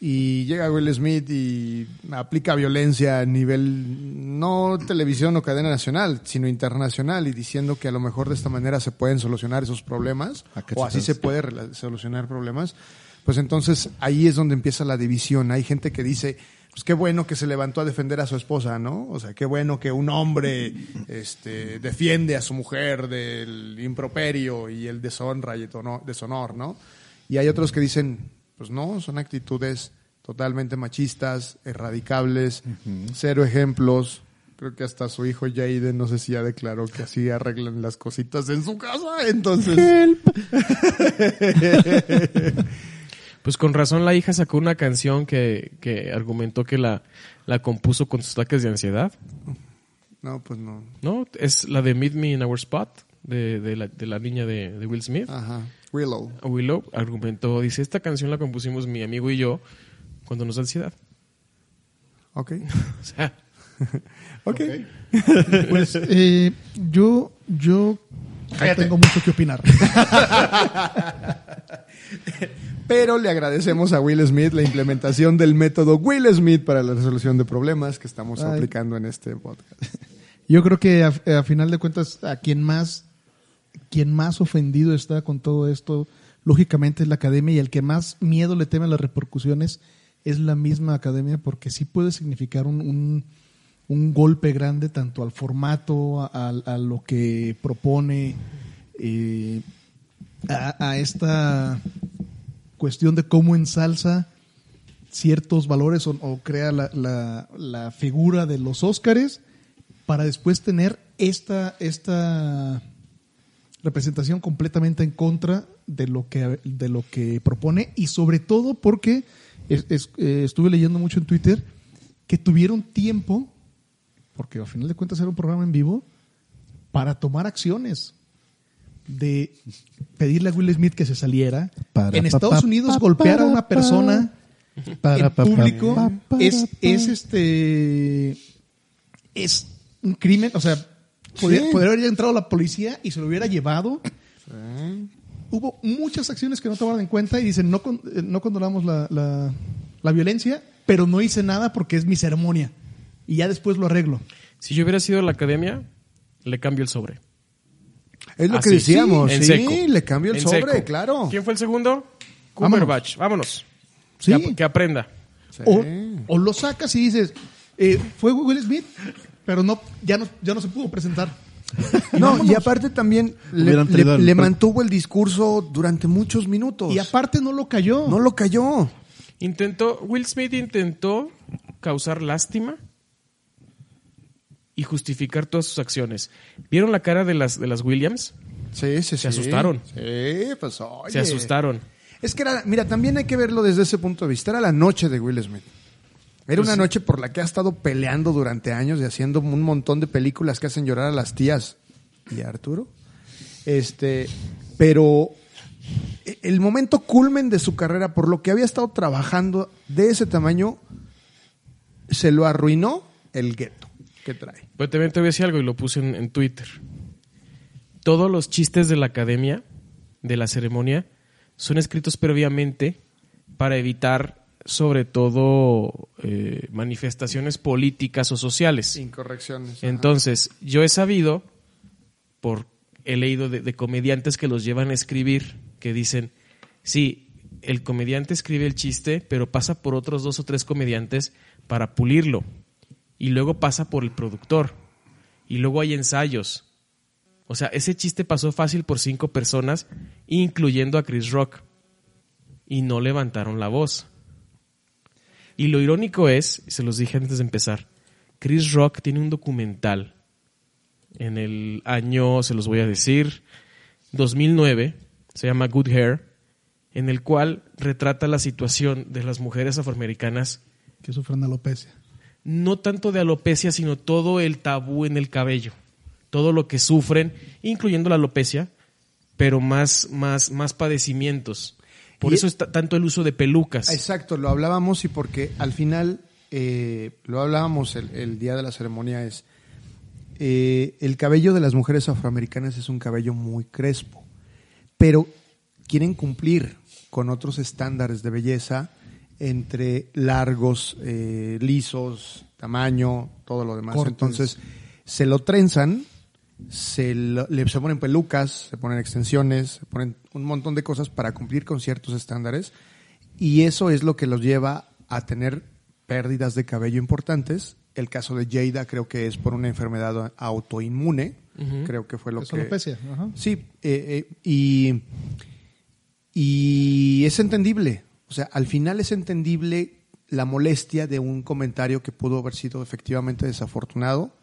Y llega Will Smith y aplica violencia a nivel no televisión o cadena nacional, sino internacional y diciendo que a lo mejor de esta manera se pueden solucionar esos problemas ¿A qué o así se puede solucionar problemas. Pues entonces ahí es donde empieza la división. Hay gente que dice, pues qué bueno que se levantó a defender a su esposa, ¿no? O sea, qué bueno que un hombre este, defiende a su mujer del improperio y el deshonra y el deshonor, ¿no? Y hay otros que dicen, pues no, son actitudes totalmente machistas, erradicables, cero ejemplos. Creo que hasta su hijo Jaden, no sé si ya declaró que así arreglan las cositas en su casa, entonces... Pues con razón la hija sacó una canción que, que argumentó que la, la compuso con sus ataques de ansiedad. No, pues no. ¿No? Es la de Meet Me in Our Spot, de, de la, de la niña de, de Will Smith. Ajá. Willow. Willow argumentó, dice, esta canción la compusimos mi amigo y yo cuando nos da ansiedad. Ok. O sea, Ok. Pues eh, yo, yo tengo mucho que opinar. Pero le agradecemos a Will Smith la implementación del método Will Smith para la resolución de problemas que estamos Ay. aplicando en este podcast. Yo creo que a, a final de cuentas, a quien más, quien más ofendido está con todo esto, lógicamente es la academia y el que más miedo le teme a las repercusiones es la misma academia porque sí puede significar un, un, golpe grande tanto al formato, a, lo que propone, eh, a, esta cuestión de cómo ensalza ciertos valores o, o crea la, la- la figura de los Óscares para después tener esta, esta representación completamente en contra de lo que, de lo que propone y sobre todo porque es- es- eh, estuve leyendo mucho en Twitter que tuvieron tiempo, porque al final de cuentas era un programa en vivo, para tomar acciones de pedirle a Will Smith que se saliera. Para, en Estados pa, Unidos pa, golpear a una persona Para, en público es, es este es un crimen, o sea, podría, Sí. podría haber entrado la policía y se lo hubiera llevado. Hubo muchas acciones que no tomaron en cuenta y dicen no con- eh, no condonamos la, la- la violencia, pero no hice nada porque es mi ceremonia y ya después lo arreglo. si yo hubiera sido la academia, le cambio el sobre. Es lo Así, que decíamos. en sí, seco. le cambio el En sobre, seco. claro. ¿Quién fue el segundo? Vámonos. Cumberbatch. Vámonos. Sí. Que, ap- que aprenda. Sí. O, o lo sacas y dices, eh, fue Will Smith, pero no ya no ya no se pudo presentar. No, y aparte también le, mantuvo el discurso durante muchos minutos. Y aparte no lo cayó. no lo cayó. Intentó, Will Smith intentó causar lástima y justificar todas sus acciones. ¿Vieron la cara de las, de las Williams? Sí, sí, Se asustaron. Sí, pues oye. Se asustaron. Es que era, mira, también hay que verlo desde ese punto de vista. Era la noche de Will Smith. Era Pues una noche por la que ha estado peleando durante años y haciendo un montón de películas que hacen llorar a las tías y a Arturo. Este, pero el momento culmen de su carrera, por lo que había estado trabajando de ese tamaño, se lo arruinó el gueto que trae. Pero también te voy a decir algo y lo puse en, en Twitter. Todos los chistes de la academia, de la ceremonia, son escritos previamente para evitar, sobre todo, eh, manifestaciones políticas o sociales. Incorrecciones. Entonces, yo he sabido, por he leído de, de comediantes que los llevan a escribir, que dicen, sí, el comediante escribe el chiste, pero pasa por otros dos o tres comediantes para pulirlo. Y luego pasa por el productor. Y luego hay ensayos. O sea, ese chiste pasó fácil por cinco personas, incluyendo a Chris Rock. Y no levantaron la voz. Y lo irónico es, se los dije antes de empezar, Chris Rock tiene un documental en el año, se los voy a decir, 2009, se llama Good Hair, en el cual retrata la situación de las mujeres afroamericanas, Que sufren alopecia. no tanto de alopecia, sino todo el tabú en el cabello, todo lo que sufren, incluyendo la alopecia, pero más, más, más padecimientos. Por Y- eso está tanto el uso de pelucas. Exacto, lo hablábamos y porque al final, eh, lo hablábamos el, el día de la ceremonia, es eh, el cabello de las mujeres afroamericanas es un cabello muy crespo, pero quieren cumplir con otros estándares de belleza entre largos, eh, lisos, tamaño, todo lo demás. Cortes. Entonces, se lo trenzan, se, lo- le, se ponen pelucas, se ponen extensiones, se ponen un montón de cosas para cumplir con ciertos estándares y eso es lo que los lleva a tener pérdidas de cabello importantes. El caso de Jada creo que es por una enfermedad autoinmune, creo que fue lo Es que... alopecia, ajá. Sí, eh, eh, y, y es entendible. O sea, al final es entendible la molestia de un comentario que pudo haber sido efectivamente desafortunado,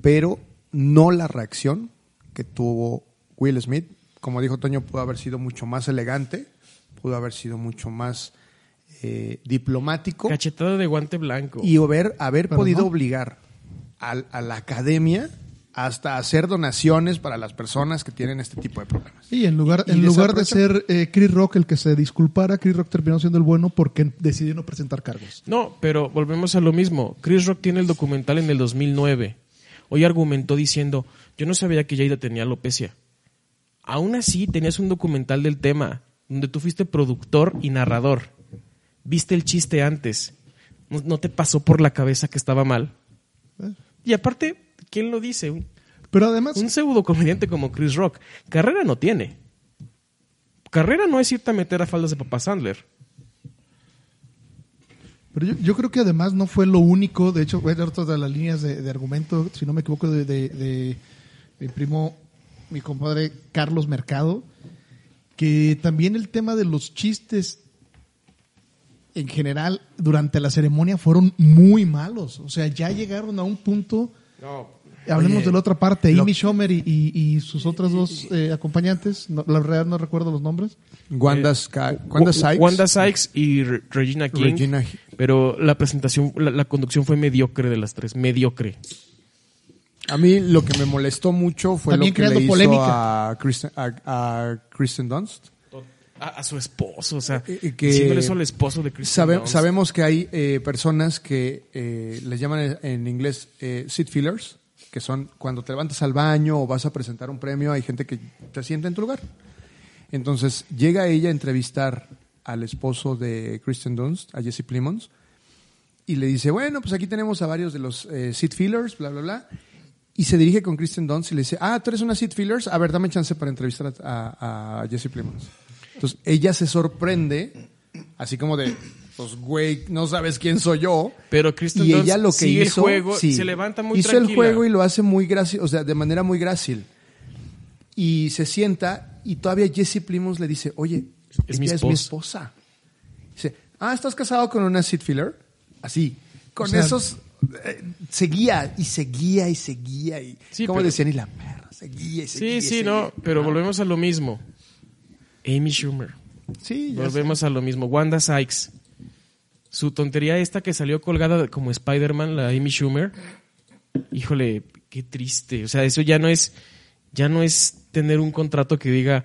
pero no la reacción que tuvo Will Smith. Como dijo Toño, pudo haber sido mucho más elegante, pudo haber sido mucho más eh, diplomático Cachetada de guante blanco. y haber, haber Pero podido no. obligar al- a, la academia hasta hacer donaciones para las personas que tienen este tipo de problemas. Y en lugar, Y en lugar de ser eh, Chris Rock el que se disculpara, Chris Rock terminó siendo el bueno porque decidió no presentar cargos. No, pero volvemos a lo mismo. Chris Rock tiene el documental en el 2009. Hoy argumentó diciendo, yo no sabía que Jada tenía alopecia. Aún así, tenías un documental del tema, donde tú fuiste productor y narrador. Viste el chiste antes. No, no te pasó por la cabeza que estaba mal. Y aparte, ¿quién lo dice? Pero además, un pseudo comediante como Chris Rock. Carrera no tiene. Carrera no es irte a meter a faldas de Papa Sandler. Pero yo, creo que además no fue lo único. De hecho, voy a dar todas las líneas de, argumento, si no me equivoco, de, de- de mi primo, mi compadre Carlos Mercado, que también el tema de los chistes en general durante la ceremonia fueron muy malos. O sea, ya llegaron a un punto. Hablemos Oye, de la otra parte, lo- Amy Schumer y, y- y sus otras dos eh, acompañantes. No, la verdad no recuerdo los nombres. Wanda, Sky- Wanda Wa- Sykes. Wanda Sykes y Re- Regina King. Regina- Pero la presentación, la, la conducción fue mediocre de las tres. Mediocre. A mí lo que me molestó mucho fue También lo que le hizo polémica. a Kristen, a, a Kristen Dunst. A, a su esposo, o sea, Eh, eh, que- diciéndole eso al esposo de Kristen Sabe- Dunst. sabemos que hay eh, personas que eh, les llaman en- en inglés eh, seat fillers, que son cuando te levantas al baño o vas a presentar un premio, hay gente que te sienta en tu lugar. Entonces llega ella a entrevistar al esposo de Kristen Dunst, a Jesse Plimons, y le dice, bueno, pues aquí tenemos a varios de los eh, seat fillers, bla, bla, bla. Y se dirige con Kristen Dunst y le dice, ah, tú eres una seat fillers, a ver, dame chance para entrevistar a, Jesse Plimons. Entonces ella se sorprende, así como de, pues güey, no sabes quién soy yo. Pero Kristen y ella lo que sigue hizo, el juego, sí, se levanta muy hizo tranquila. el juego y lo hace muy grácil, o sea, de manera muy grácil. Y se sienta y todavía Jesse Plimons le dice, oye, Es ella mi es mi esposa. esposa. Dice, ah, ¿estás casado con una seat filler? Así, con O sea, esos eh, seguía y seguía y seguía y Sí, como decían y la perra seguía y seguía. Sí, y sí, seguía. no, pero volvemos a lo mismo. Amy Schumer. Sí, ya sé. Volvemos a lo mismo. Wanda Sykes. Su tontería esta que salió colgada como Spider-Man, la Amy Schumer. Híjole, qué triste. O sea, eso ya no es, ya no es tener un contrato que diga,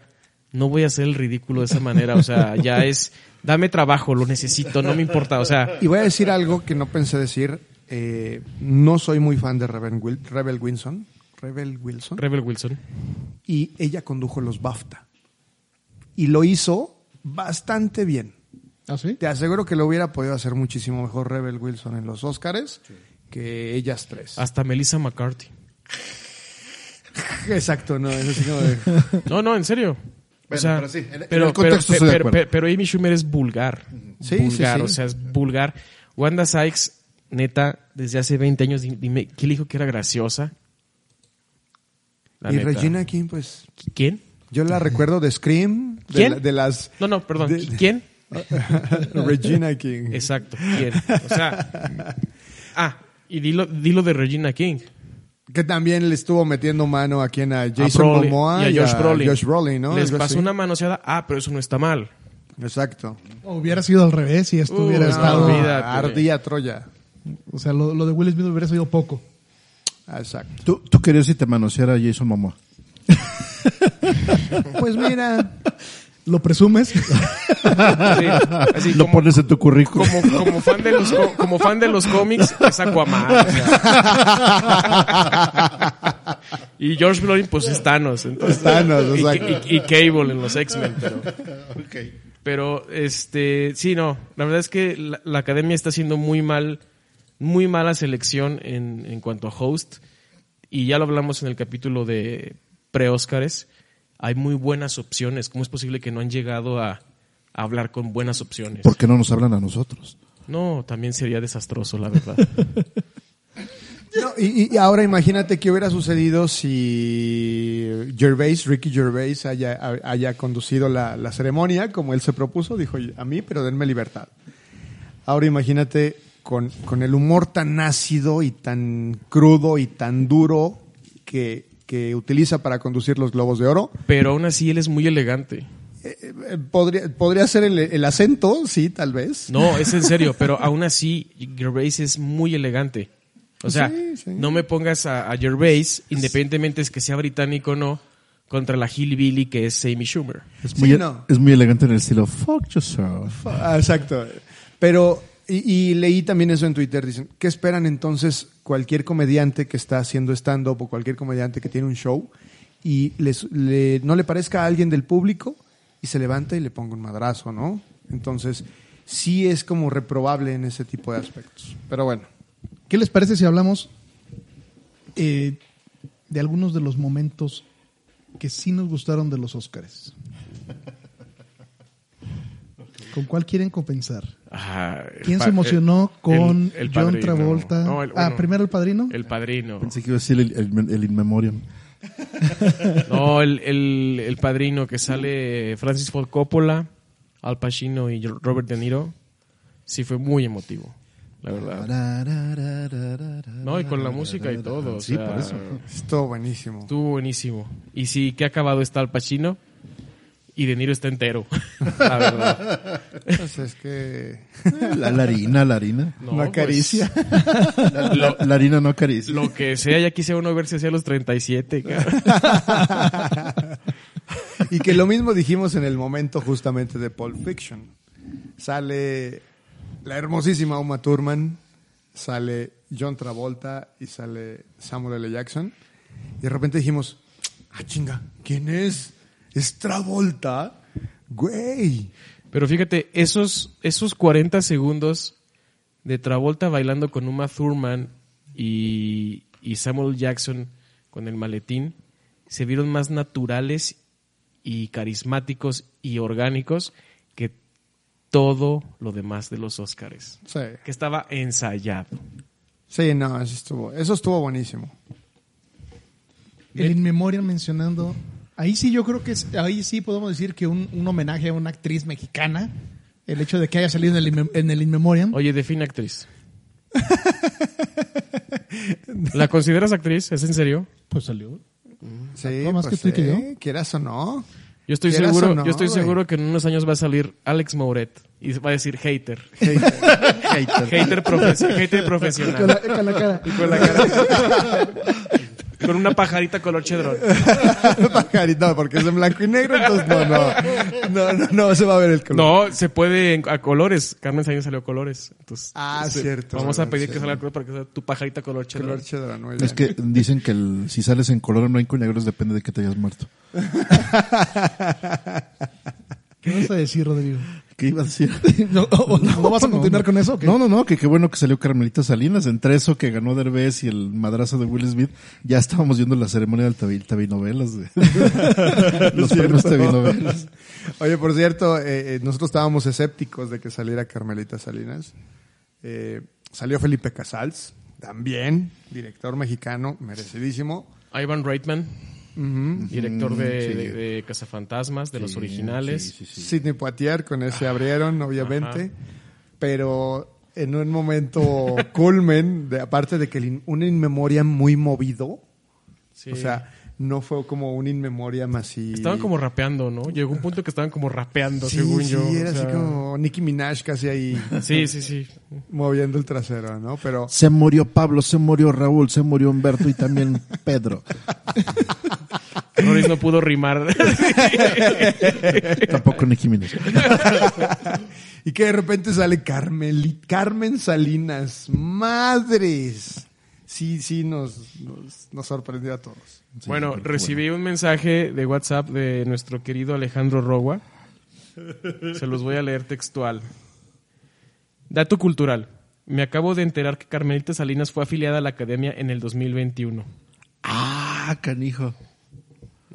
no voy a hacer el ridículo de esa manera. O sea, ya es, dame trabajo, lo necesito, no me importa. O sea, Y voy a decir algo que no pensé decir. eh, no soy muy fan de Rebel, Wil- Rebel Wilson. Rebel Wilson. Rebel Wilson. y ella condujo los BAFTA. Y lo hizo bastante bien. ¿Ah, sí? Te aseguro que lo hubiera podido hacer muchísimo mejor Rebel Wilson en los Oscars que ellas tres. Hasta Melissa McCarthy. Exacto, no, es así como de- No, no, en serio. O Bueno, sea, pero sí, en- en pero, el contexto pero- estoy de pero- Amy Schumer es vulgar. Sí, vulgar, sí, sí. o sea, es vulgar. Wanda Sykes, neta, desde hace 20 años, di- dime, ¿quién le dijo que era graciosa? La y neta. Regina King, pues ¿Quién? yo la recuerdo de Scream, de, ¿Quién? la- de las... No, no, perdón. de- ¿Quién? Regina King. Exacto, ¿quién? O sea, ah, y dilo, dilo de Regina King. Que también le estuvo metiendo mano a quien a A Jason Momoa y a Josh Brolin. Josh Brolin, ¿no? Les pasó una manoseada. Ah, pero eso no está mal. Exacto. O hubiera sido al revés si esto Uh, hubiera no, estado. olvídate. Ardía Troya. O sea, lo, lo de Will Smith hubiera sido poco. Exacto. ¿Tú, tú querías si te manoseara Jason Momoa. Pues mira, ¿Lo presumes? Sí, así Lo como, pones en tu currículum. como, como fan de los co- como fan de los cómics es Aquaman. o sea. y George Brolin pues es Thanos, entonces, Thanos, y, exacto. y- y Cable en los X-Men, pero pero este sí no, la verdad es que la, la academia está haciendo muy mal muy mala selección en, en cuanto a host y ya lo hablamos en el capítulo de pre-Óscares. Hay muy buenas opciones. ¿Cómo es posible que no han llegado a, a hablar con buenas opciones? ¿Por qué no nos hablan a nosotros? No, también sería desastroso, la verdad. No, y, y ahora imagínate qué hubiera sucedido si Gervais, Ricky Gervais, haya, haya conducido la, la ceremonia como él se propuso. Dijo, a mí, pero denme libertad. Ahora imagínate con, con el humor tan ácido y tan crudo y tan duro que, que utiliza para conducir los globos de oro. Pero aún así él es muy elegante. eh, podría, podría ser el, el acento, sí, tal vez. No, es en serio, pero aún así Gervais es muy elegante. O sea, Sí, sí. no me pongas a, a Gervais, independientemente es que sea británico o no, contra la Hillbilly que es Amy Schumer. Es muy, Sí, no. es muy elegante en el estilo fuck yourself. Ah, Exacto. Pero, y, y leí también eso en Twitter, dicen, ¿qué esperan entonces cualquier comediante que está haciendo stand-up o cualquier comediante que tiene un show y les, le- no le parezca a alguien del público y se levanta y le ponga un madrazo, ¿no? Entonces, sí es como reprobable en ese tipo de aspectos. Pero bueno. ¿Qué les parece si hablamos eh, de algunos de los momentos que sí nos gustaron de los Óscares? ¿Con cuál quieren compensar? ¿Quién se emocionó el- con el- el John padrino. Travolta? No, el- ah, primero el padrino. El padrino. Pensé que iba a decir el, el, el In Memoriam. No, el, el, el padrino que sale Francis Ford Coppola, Al Pacino y Robert De Niro. Sí, fue muy emotivo, la verdad. No, y con la música y todo. o Sí, sea, por eso. Estuvo buenísimo. Estuvo buenísimo. Y sí, que acabado está Al Pacino y De Niro está entero, la verdad. Pues es que... La, la harina, la harina. No, Una pues, caricia. La, la- la harina no acaricia. lo que sea, ya quisiera uno verse hacia los 37. cabrón. Y que lo mismo dijimos en el momento justamente de Pulp Fiction. Sale la hermosísima Uma Thurman, sale John Travolta y sale Samuel L. Jackson. Y de repente dijimos, ah, chinga, ¿quién es? ¿Es Travolta? Güey. Pero fíjate, esos, esos 40 segundos de Travolta bailando con Uma Thurman y, y Samuel Jackson con el maletín se vieron más naturales y carismáticos y orgánicos que todo lo demás de los Óscares. Sí. Que estaba ensayado. Sí, no, eso estuvo, eso estuvo buenísimo. El In Memoriam mencionando. Ahí sí yo creo que es- ahí sí podemos decir que un, un homenaje a una actriz mexicana. El hecho de que haya salido en el, In- en el In Memoriam. Oye, define actriz. ¿La consideras actriz? ¿Es en serio? Pues salió. Sí, Actuó más pues que tú y que sí, quieras o no. Yo estoy seguro, no, yo estoy güey. seguro que en unos años va a salir Alex Mouret y va a decir hater. Hater. Hater, hater Con profesional. la, con la cara. Con la cara. Con una pajarita color chedrón. Pajarito, porque es en blanco y negro, entonces no, no, no, no, no se va a ver el color. No, se puede a colores. Carmen Salinas salió a colores. Entonces, Ah, sí, cierto, Vamos a pedir que salga a color para que sea tu pajarita color chedrón. Color cheddar, muy Es que dicen que el- si sales en color en blanco y negro depende de que te hayas muerto. ¿Qué vas a decir, Rodrigo? ¿Qué iba a decir? ¿No, o- no vas a continuar con eso? No, no, no, que qué bueno que salió Carmelita Salinas. Entre eso que ganó Derbez y el madrazo de Will Smith, ya estábamos viendo la ceremonia del tabi, tabinovelas. De, los premios tabinovelas. Oye, por cierto, eh, eh, nosotros estábamos escépticos de que saliera Carmelita Salinas. Eh, salió Felipe Casals, también, director mexicano, merecidísimo. Ivan Reitman, Director de, sí. de, de Cazafantasmas, de los originales. Sí, sí, sí. Sidney Poitier, con ese abrieron, obviamente. Ajá. Pero en un momento culmen, de, aparte de que el in- un in memoriam muy movido, Sí. o sea, no fue como un in memoriam así. Estaban como rapeando, ¿no? Llegó un punto que estaban como rapeando, Sí, según sí, yo. era o así como Nicki Minaj casi ahí Sí, sí, sí. moviendo el trasero, ¿no? Pero Se murió Pablo, se murió Raúl, se murió Humberto y también Pedro. Roris no pudo rimar. Tampoco Nicki Minaj. y que de repente sale Carmeli- Carmen Salinas, madres. Sí, sí, nos, nos, nos sorprendió a todos. bueno, recibí un mensaje de WhatsApp de nuestro querido Alejandro Rogua. Se los voy a leer textual. Dato cultural. Me acabo de enterar que Carmelita Salinas fue afiliada a la academia en el 2021. Ah, canijo.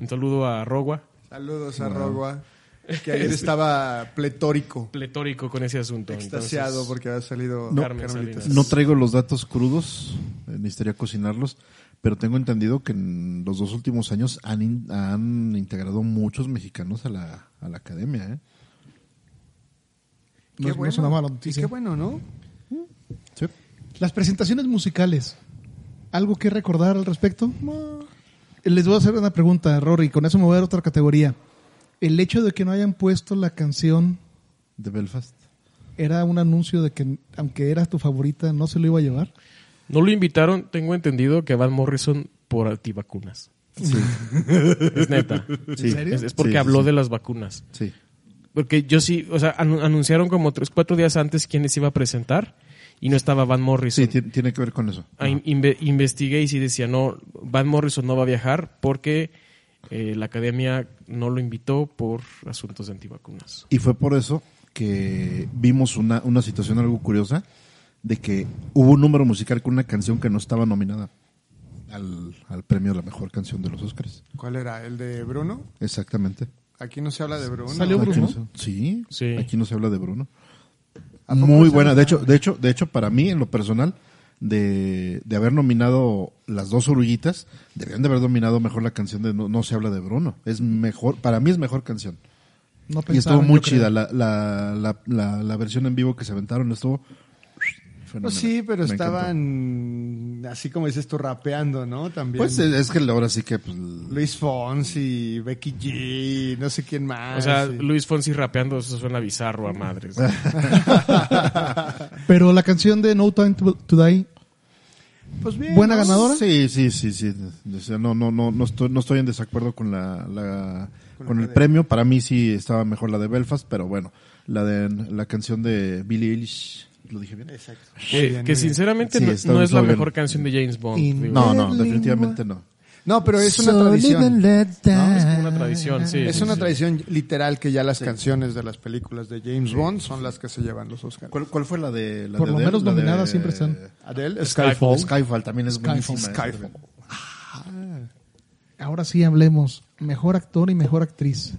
Un saludo a Rogua, Saludos a Rogua, que ayer estaba pletórico, pletórico con ese asunto. extasiado Entonces, porque había salido No. No traigo los datos crudos, eh, necesitaría cocinarlos, pero tengo entendido que en los dos últimos años han, in- han integrado muchos mexicanos a la, a la academia. ¿eh? No es- no es una mala noticia. Y qué bueno, ¿no? Sí. Las presentaciones musicales. ¿Algo que recordar al respecto? Les voy a hacer una pregunta, Rory, con eso me voy a dar otra categoría. el hecho de que no hayan puesto la canción De Belfast. era un anuncio de que aunque era tu favorita no se lo iba a llevar. No lo invitaron, tengo entendido que Van Morrison por antivacunas. Sí, Es neta. sí. serio? Es, es porque Sí, habló sí. de las vacunas. Sí. Porque yo sí, o sea, anu- anunciaron como tres, cuatro días antes quién les iba a presentar y no estaba Van Morrison. Sí, ti- tiene que ver con eso. Ah, in- inve- investigué y sí decía, no, Van Morrison no va a viajar porque eh, la academia no lo invitó por asuntos de antivacunas. Y fue por eso que vimos una, una situación algo curiosa de que hubo un número musical con una canción que no estaba nominada al, al premio a la mejor canción de los Oscars. ¿Cuál era? ¿El de Bruno? Exactamente. Aquí no se habla de Bruno. ¿Salió Aquí Bruno? no se- sí, Sí. aquí no se habla de Bruno. ¿A poco Muy buena. De hecho, de hecho, de hecho, para mí, en lo personal, de, de haber nominado las dos oruguitas, deberían de haber nominado mejor la canción de No, No se habla de Bruno. Es mejor, para mí es mejor canción. No Y estuvo muy chida. La, la, la, la, la versión en vivo que se aventaron estuvo. Pues fenomenal. sí, pero Me encantó. estaban, así como dices tú, rapeando, ¿no? También. Pues es que ahora sí que. Pues, Luis Fonsi, Becky G, no sé quién más. O sea, sí. Luis Fonsi rapeando, eso suena bizarro a madres. Pero la canción de No Time to, to Die, Pues bien, buena ¿no? ganadora. Sí, sí, sí, sí. O sea, no, no, no, no estoy, no estoy en desacuerdo con la, la- Con con el academia. premio. Para mí sí estaba mejor la de Belfast, pero bueno, la de la canción de Billie Eilish, lo dije bien. Exacto. Que, que sinceramente Sí, no, está- no es la bien. mejor canción de James Bond. No, no, definitivamente no. No, pero es una So tradición. No, es una tradición, sí. Es sí, una sí. tradición literal que ya las canciones de las películas de James Bond son las que se llevan los Oscars. ¿Cuál, cuál fue la de la Por de lo Adele? menos La de- nominadas siempre están. Adele, Skyfall. Skyfall. Skyfall también es buenísima. Skyfall. Ahora sí hablemos. Mejor actor y mejor actriz.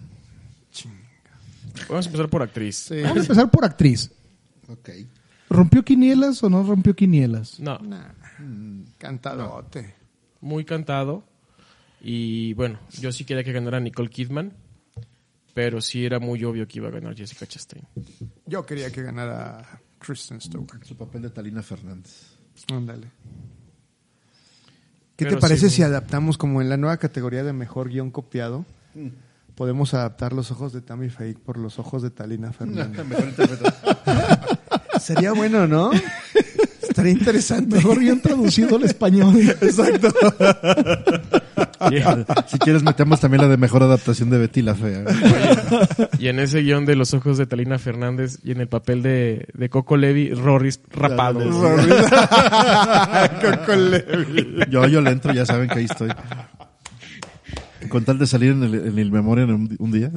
Vamos a empezar por actriz. Sí. Vamos a empezar por actriz. Ok. ¿Rompió quinielas o no rompió quinielas? No, Nah, Cantadote. muy cantado. Y bueno, yo sí quería que ganara Nicole Kidman, pero sí era muy obvio que iba a ganar Jessica Chastain. Yo quería que ganara Kristen Stewart. Su papel de Talina Fernández. Ándale. ¿Qué Pero te parece sí, si adaptamos como en la nueva categoría de mejor guion copiado? Podemos adaptar los ojos de Tammy Faye por los ojos de Talina Fernández. Mejor. Sería bueno, ¿no? Estaría interesante. Mejor bien traducido al español. Exacto. si quieres metemos también la de mejor adaptación de Betty la Fea. Y en ese guion de los ojos de Talina Fernández y en el papel de, de Coco Levi, Rorris rapado. Coco Levi. Yo, yo le entro, ya saben que ahí estoy. Con tal de salir en el, en el memoria en un, un día.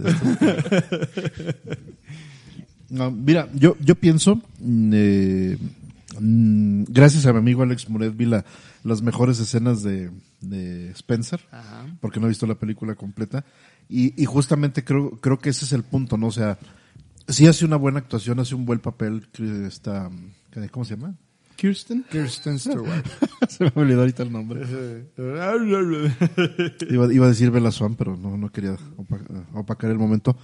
No, mira, yo, yo pienso, mm, eh, mm, gracias a mi amigo Alex Muret vi la- las mejores escenas de, de Spencer, porque no he visto la película completa, y, y justamente creo, creo que ese es el punto, ¿no? O sea, sí hace una buena actuación, hace un buen papel, está, ¿cómo se llama? Kirsten. Kirsten Stewart. se me olvidó ahorita el nombre. Iba, iba a decir Bella Swan, pero no, no quería opa- opacar el momento.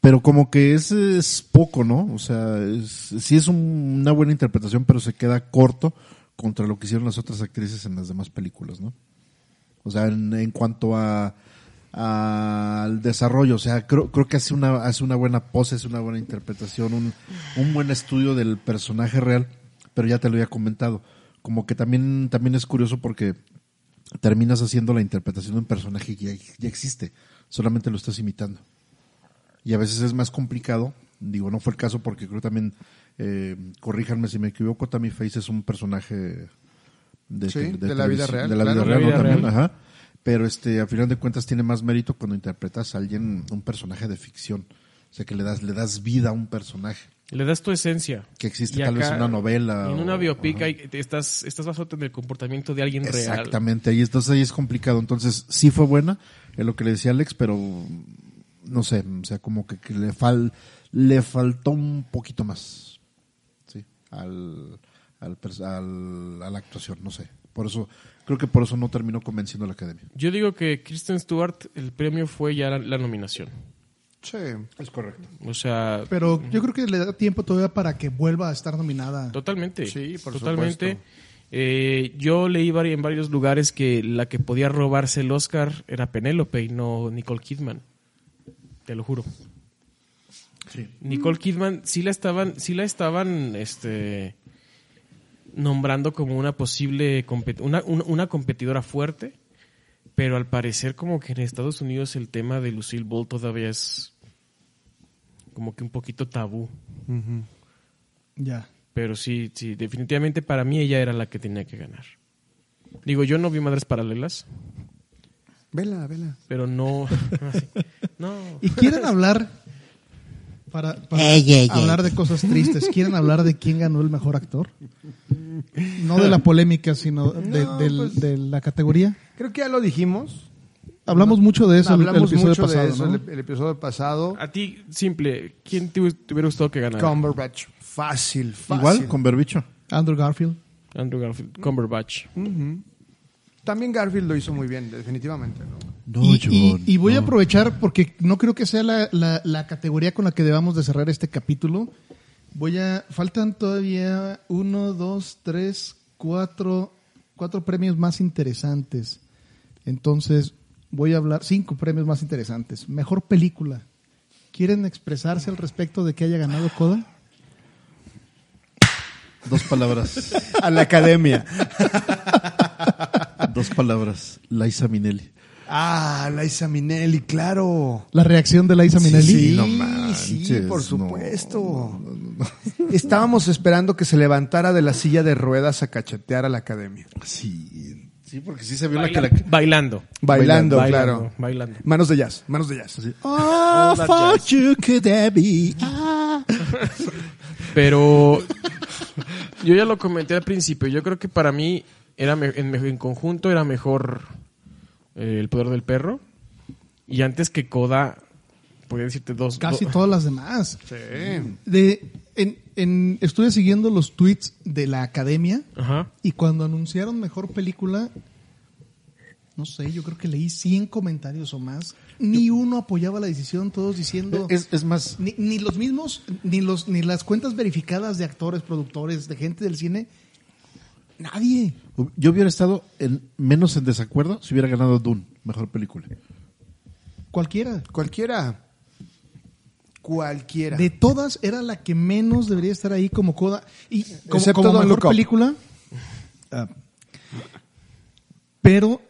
Pero como que es, es poco, ¿no? O sea, es- sí es un- una buena interpretación, pero se queda corto contra lo que hicieron las otras actrices en las demás películas, ¿no? O sea, en, en cuanto a a- al desarrollo, o sea, creo, creo que hace una, hace una buena pose, hace una buena interpretación, un, un buen estudio del personaje real, pero ya te lo había comentado. Como que también, también es curioso porque terminas haciendo la interpretación de un personaje que ya, ya existe, solamente lo estás imitando. Y a veces es más complicado, digo, no fue el caso porque creo también, eh, corríjanme si me equivoco, Tammy Face es un personaje de, Sí, de la vida real, De la claro, vida real, la ¿no? También, ajá. Pero este, a final de cuentas tiene más mérito cuando interpretas a alguien, un personaje de ficción. O sea, que le das, le das vida a un personaje Le das tu esencia. que existe Y tal vez acá, en una novela. En o- una biopic ajá. hay- te estás, estás basado en el comportamiento de alguien real. Exactamente, ahí entonces ahí es complicado. Entonces, sí fue buena, es lo que le decía Alex, pero no sé, o sea, como que, que le fal le faltó un poquito más. Sí, al, al, al- a la actuación, no sé. Por eso, creo que por eso no terminó convenciendo a la academia. Yo digo que Kristen Stewart, el premio fue ya la, la nominación. Sí. Es correcto. O sea, Pero yo creo que le da tiempo todavía para que vuelva a estar nominada. totalmente. Sí, por totalmente. supuesto. Eh, yo leí vari- en varios lugares que la que podía robarse el Oscar era Penélope y no Nicole Kidman. Te lo juro. Nicole Kidman sí la estaban, sí la estaban, este, nombrando como una posible una, una competidora fuerte, pero al parecer como que en Estados Unidos el tema de Lucille Ball todavía es como que un poquito tabú. Ya. Pero sí, sí, definitivamente para mí ella era la que tenía que ganar. Digo, yo no vi Madres Paralelas, Vela, vela. pero no... no. ¿Y quieren hablar para, para Ey, ey, ey. hablar de cosas tristes? ¿Quieren hablar de quién ganó el mejor actor? No de la polémica, sino de, No, del- pues- de la categoría. Creo que ya lo dijimos. Hablamos mucho de eso el- el, Hablamos episodio mucho pasado, de eso ¿no? el, el episodio pasado. A ti, simple, ¿quién te, hu- te hubiera gustado que ganara? Cumberbatch. Fácil, fácil. Igual con Berbicho. Andrew Garfield. Andrew Garfield, Cumberbatch. También Garfield lo hizo muy bien, definitivamente. ¿no? No, y, John, y- y voy a aprovechar porque no creo que sea la, la- la categoría con la que debamos de cerrar este capítulo. Voy a faltan todavía uno, dos, tres, cuatro, cuatro premios más interesantes. Entonces voy a hablar cinco premios más interesantes. Mejor película. ¿Quieren expresarse al respecto de que haya ganado Coda? Dos palabras. A la academia. dos palabras. Liza Minnelli. ah, Liza Minnelli, claro. La reacción de Liza Minnelli. Sí, no sí, manches, por no, supuesto. Estábamos esperando que se levantara de la silla de ruedas a cachetear a la academia. Sí. Sí, porque sí se vio la que la... Bailando. Bailando, Bailando, claro. bailando. Manos de jazz, manos de jazz. Oh, that fuck you, could be? Ah. Pero yo ya lo comenté al principio. Yo creo que para mí era en, conjunto era mejor eh, el poder del perro. Y antes que Coda, podría decirte dos. Casi do- todas las demás. Sí. De, en, en- estuve siguiendo los tweets de la academia Ajá. y cuando anunciaron mejor película, no sé, yo creo que leí 100 comentarios o más. Ni uno apoyaba la decisión, todos diciendo... Es, es más, Ni, ni los mismos, ni, los, ni las cuentas verificadas de actores, productores, de gente del cine. Nadie. yo hubiera estado en, menos en desacuerdo si hubiera ganado Dune, mejor película. Cualquiera. Cualquiera. Cualquiera. De todas, era la que menos debería estar ahí como coda. Y como, Excepto como mejor película. ah, pero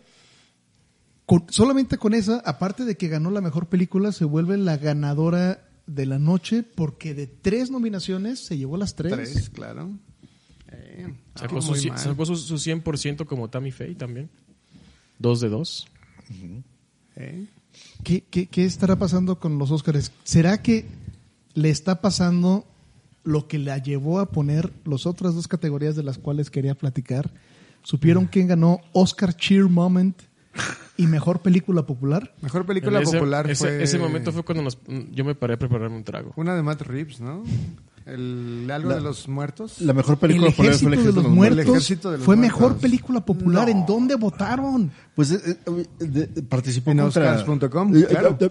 con- solamente con esa, aparte de que ganó la mejor película, se vuelve la ganadora de la noche porque de tres nominaciones se llevó las tres. Tres, claro. Eh, Sacó, ah, su, sacó su, su 100% como Tammy Faye también. Dos de dos. Eh. ¿Qué, qué, qué estará pasando con los Óscares? ¿Será que le está pasando lo que la llevó a poner las otras dos categorías de las cuales quería platicar? ¿Supieron quién ganó Oscar Cheer Moment y Mejor Película Popular? Mejor película ese, popular ese, fue... ese momento fue cuando nos- yo me paré a prepararme un trago. Una de Matt Reeves, ¿no? El algo La- de los muertos. La mejor película el popular Ejército, fue El de los Ejército Muertos El de los fue Muertos. Mejor Película Popular. No. ¿En dónde votaron? Pues eh, eh, de- de- participó En contra... Oscars.com, Eh, claro. de-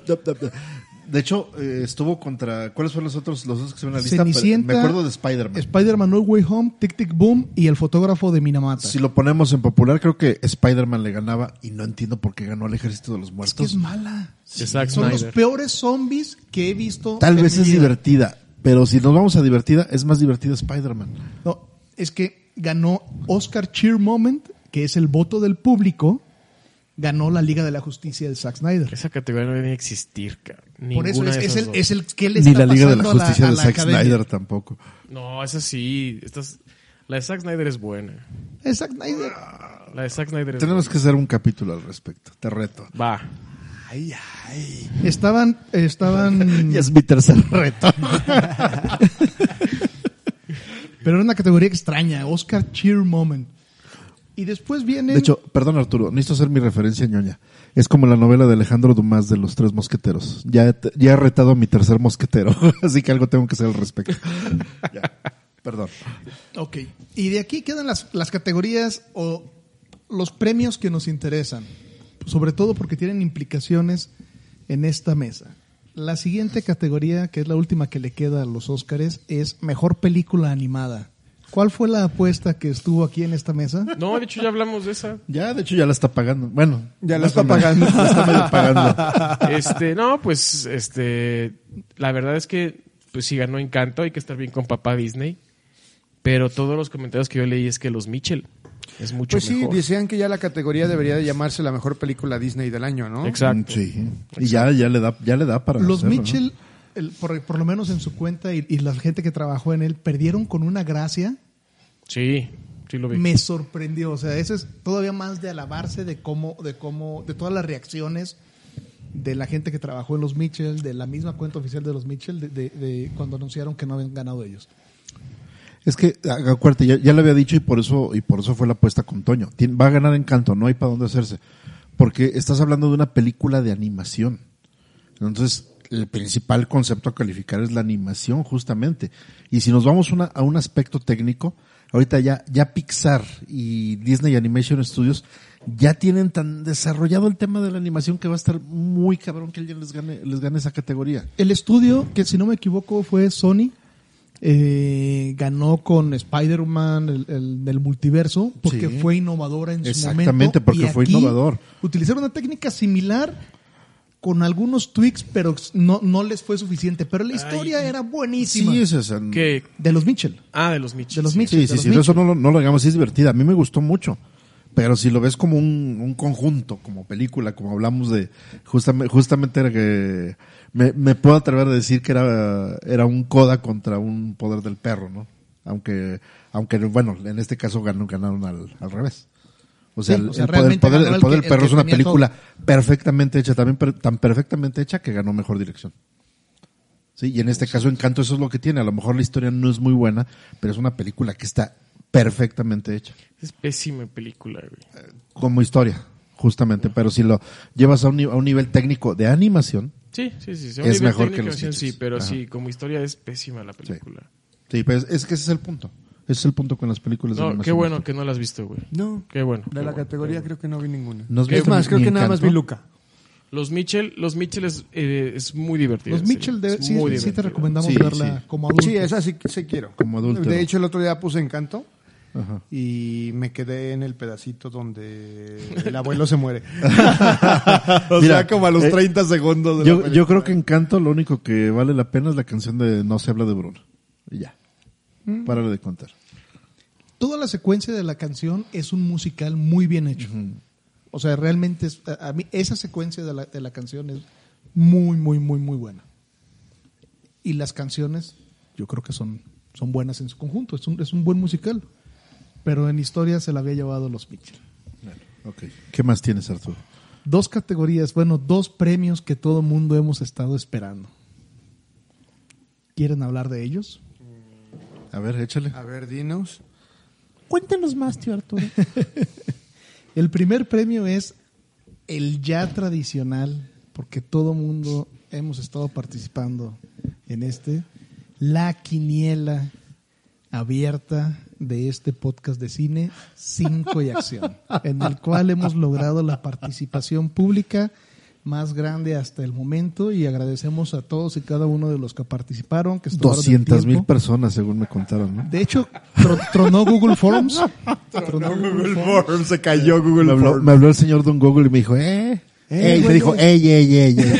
hecho, eh, estuvo contra... ¿Cuáles fueron los otros? Los dos que se ven en la lista? Cenicienta, Me acuerdo de Spider-Man. Spider-Man No Way Home, Tic Tic Boom y El Fotógrafo de Minamata. Si lo ponemos en popular, creo que Spider-Man le ganaba y no entiendo por qué ganó al Ejército de los es que Muertos. es mala. Zack Son los peores zombies que he visto. Tal en vez mi es vida. divertida, pero si nos vamos a divertida, es más divertida Spider-Man. No, es que ganó Oscar Cheer Moment, que es el voto del público, ganó la Liga de la Justicia de Zack Snyder. Esa categoría no debe ni existir, cara. Por eso es, el, dos. es el que le Ni está la Liga de la Justicia de la Zack academia. Snyder tampoco. No, esa sí. Esta es- la de Zack Snyder es buena. Es Zack Snyder. La de Zack Snyder es Tenemos buena. que hacer un capítulo al respecto. Te reto. Va. Ay, ay. Estaban, estaban, es mi tercer reto. pero era una categoría extraña, Oscar Cheer Moment. Y después viene, De hecho, perdón Arturo, necesito hacer mi referencia ñoña. Es como la novela de Alejandro Dumas de los tres mosqueteros. Ya, he- ya he retado a mi tercer mosquetero, así que algo tengo que hacer al respecto. Ya, Perdón. ok, y de aquí quedan las, las categorías o los premios que nos interesan, sobre todo porque tienen implicaciones en esta mesa. La siguiente categoría, que es la última que le queda a los Óscares, es Mejor Película Animada. ¿Cuál fue la apuesta que estuvo aquí en esta mesa? No, de hecho ya hablamos de esa. Ya, de hecho, ya la está pagando. Bueno, Ya la está o menos. pagando. La está medio pagando. Este, no, pues, este, la verdad es que, pues si ganó Encanto, hay que estar bien con papá Disney. Pero todos los comentarios que yo leí es que los Mitchell es mucho Pues sí, mejor. decían que ya la categoría debería de llamarse la mejor película Disney del año, ¿no? Exacto. Sí. Y ya, ya le da, ya le da para Los hacerlo, ¿no? Mitchell, el- por, por lo menos en su cuenta y, y la gente que trabajó en él, perdieron con una gracia. Sí, sí lo vi. Me sorprendió. O sea, eso es todavía más de alabarse de cómo, de cómo, de todas las reacciones de la gente que trabajó en los Mitchell, de la misma cuenta oficial de los Mitchell, de, de- de cuando anunciaron que no habían ganado ellos. Es que, acuérdate, ya, ya le había dicho y por eso, y por eso fue la apuesta con Toño. Va a ganar Encanto, no hay para dónde hacerse. Porque estás hablando de una película de animación. Entonces, el principal concepto a calificar es la animación, justamente. Y si nos vamos a un aspecto técnico, ahorita ya, ya Pixar y Disney Animation Studios ya tienen tan desarrollado el tema de la animación que va a estar muy cabrón que alguien les gane, les gane esa categoría. El estudio, que si no me equivoco fue Sony, eh, ganó con Spider-Man, el, el del multiverso, porque Sí. fue innovadora en su momento. Exactamente, porque Y fue aquí innovador. Utilizaron una técnica similar con algunos tweaks, pero no, no les fue suficiente. Pero la historia era buenísima. Sí, es esa. Que, De los Mitchell. ah, de los Mitchell. De los sí. Mitchell. Sí, sí, sí, Mitchell. eso no, lo- no lo digamos, es divertida. A mí me gustó mucho. Pero si lo ves como un, un conjunto, como película, como hablamos de, justamente, justamente era que me, me puedo atrever a decir que era, era un coda contra un poder del perro, ¿no? Aunque, aunque bueno, en este caso ganó, ganaron al, al revés. O sea, Sí, el, o sea, el poder, el poder- el del perro es una película perfectamente hecha, también per- tan perfectamente hecha que ganó mejor dirección. Sí, y en este caso Encanto eso es lo que tiene. A lo mejor la historia no es muy buena, pero es una película que está perfectamente hecha. Es pésima película, güey. Como historia, justamente. Pero si lo llevas a un, a un nivel técnico de animación, Sí, sí, sí. sí. Es mejor que los Sí, pero Ajá. sí, como historia es pésima la película. sí, pues es que ese es el punto. Ese es el punto con las películas de No, animación. qué bueno que no la has visto, güey. No. Qué bueno. De qué la bueno, categoría creo que no vi ninguna. ¿No es más, creo que nada más vi? Luca. Los Mitchell, los Mitchell es, eh, es muy divertido. Los Mitchell, de- sí, sí te recomendamos Sí, verla sí. como adulto. Sí, esa sí, sí quiero. Como adúltero. De hecho, el otro día puse Encanto Ajá. y me quedé en el pedacito donde el abuelo se muere. o Mira, sea, como a los eh, 30 segundos de Yo, yo creo que Encanto lo único que vale la pena es la canción de No se habla de Bruno. Y ya. Mm. Párale de contar. Toda la secuencia de la canción es un musical muy bien hecho. O sea, realmente es- a, a mí esa secuencia de la, de la canción es muy, muy, muy, muy buena. Y las canciones, yo creo que son, son buenas en su conjunto. Es un, es un buen musical. Pero en historia se la había llevado los Mitchell. ¿Qué más tienes, Arturo? Dos categorías, bueno, dos premios que todo mundo hemos estado esperando. ¿Quieren hablar de ellos? A ver, échale. A ver, dinos. Cuéntanos más, tío Arturo. El primer premio es el ya tradicional, porque todo mundo hemos estado participando en este, la quiniela abierta de este podcast de cine 5 y acción, en el cual hemos logrado la participación pública más grande hasta el momento y agradecemos a todos y cada uno de los que participaron, que estuvieron del 200 mil personas, según me contaron, ¿no? De hecho, tro- tronó Google Forms. Tronó Google Forms. se cayó Me Google habló, Forms. me habló el señor Don Google y me dijo, eh. Eh, Ey, me güey, dijo, ey, ey, ey, ey.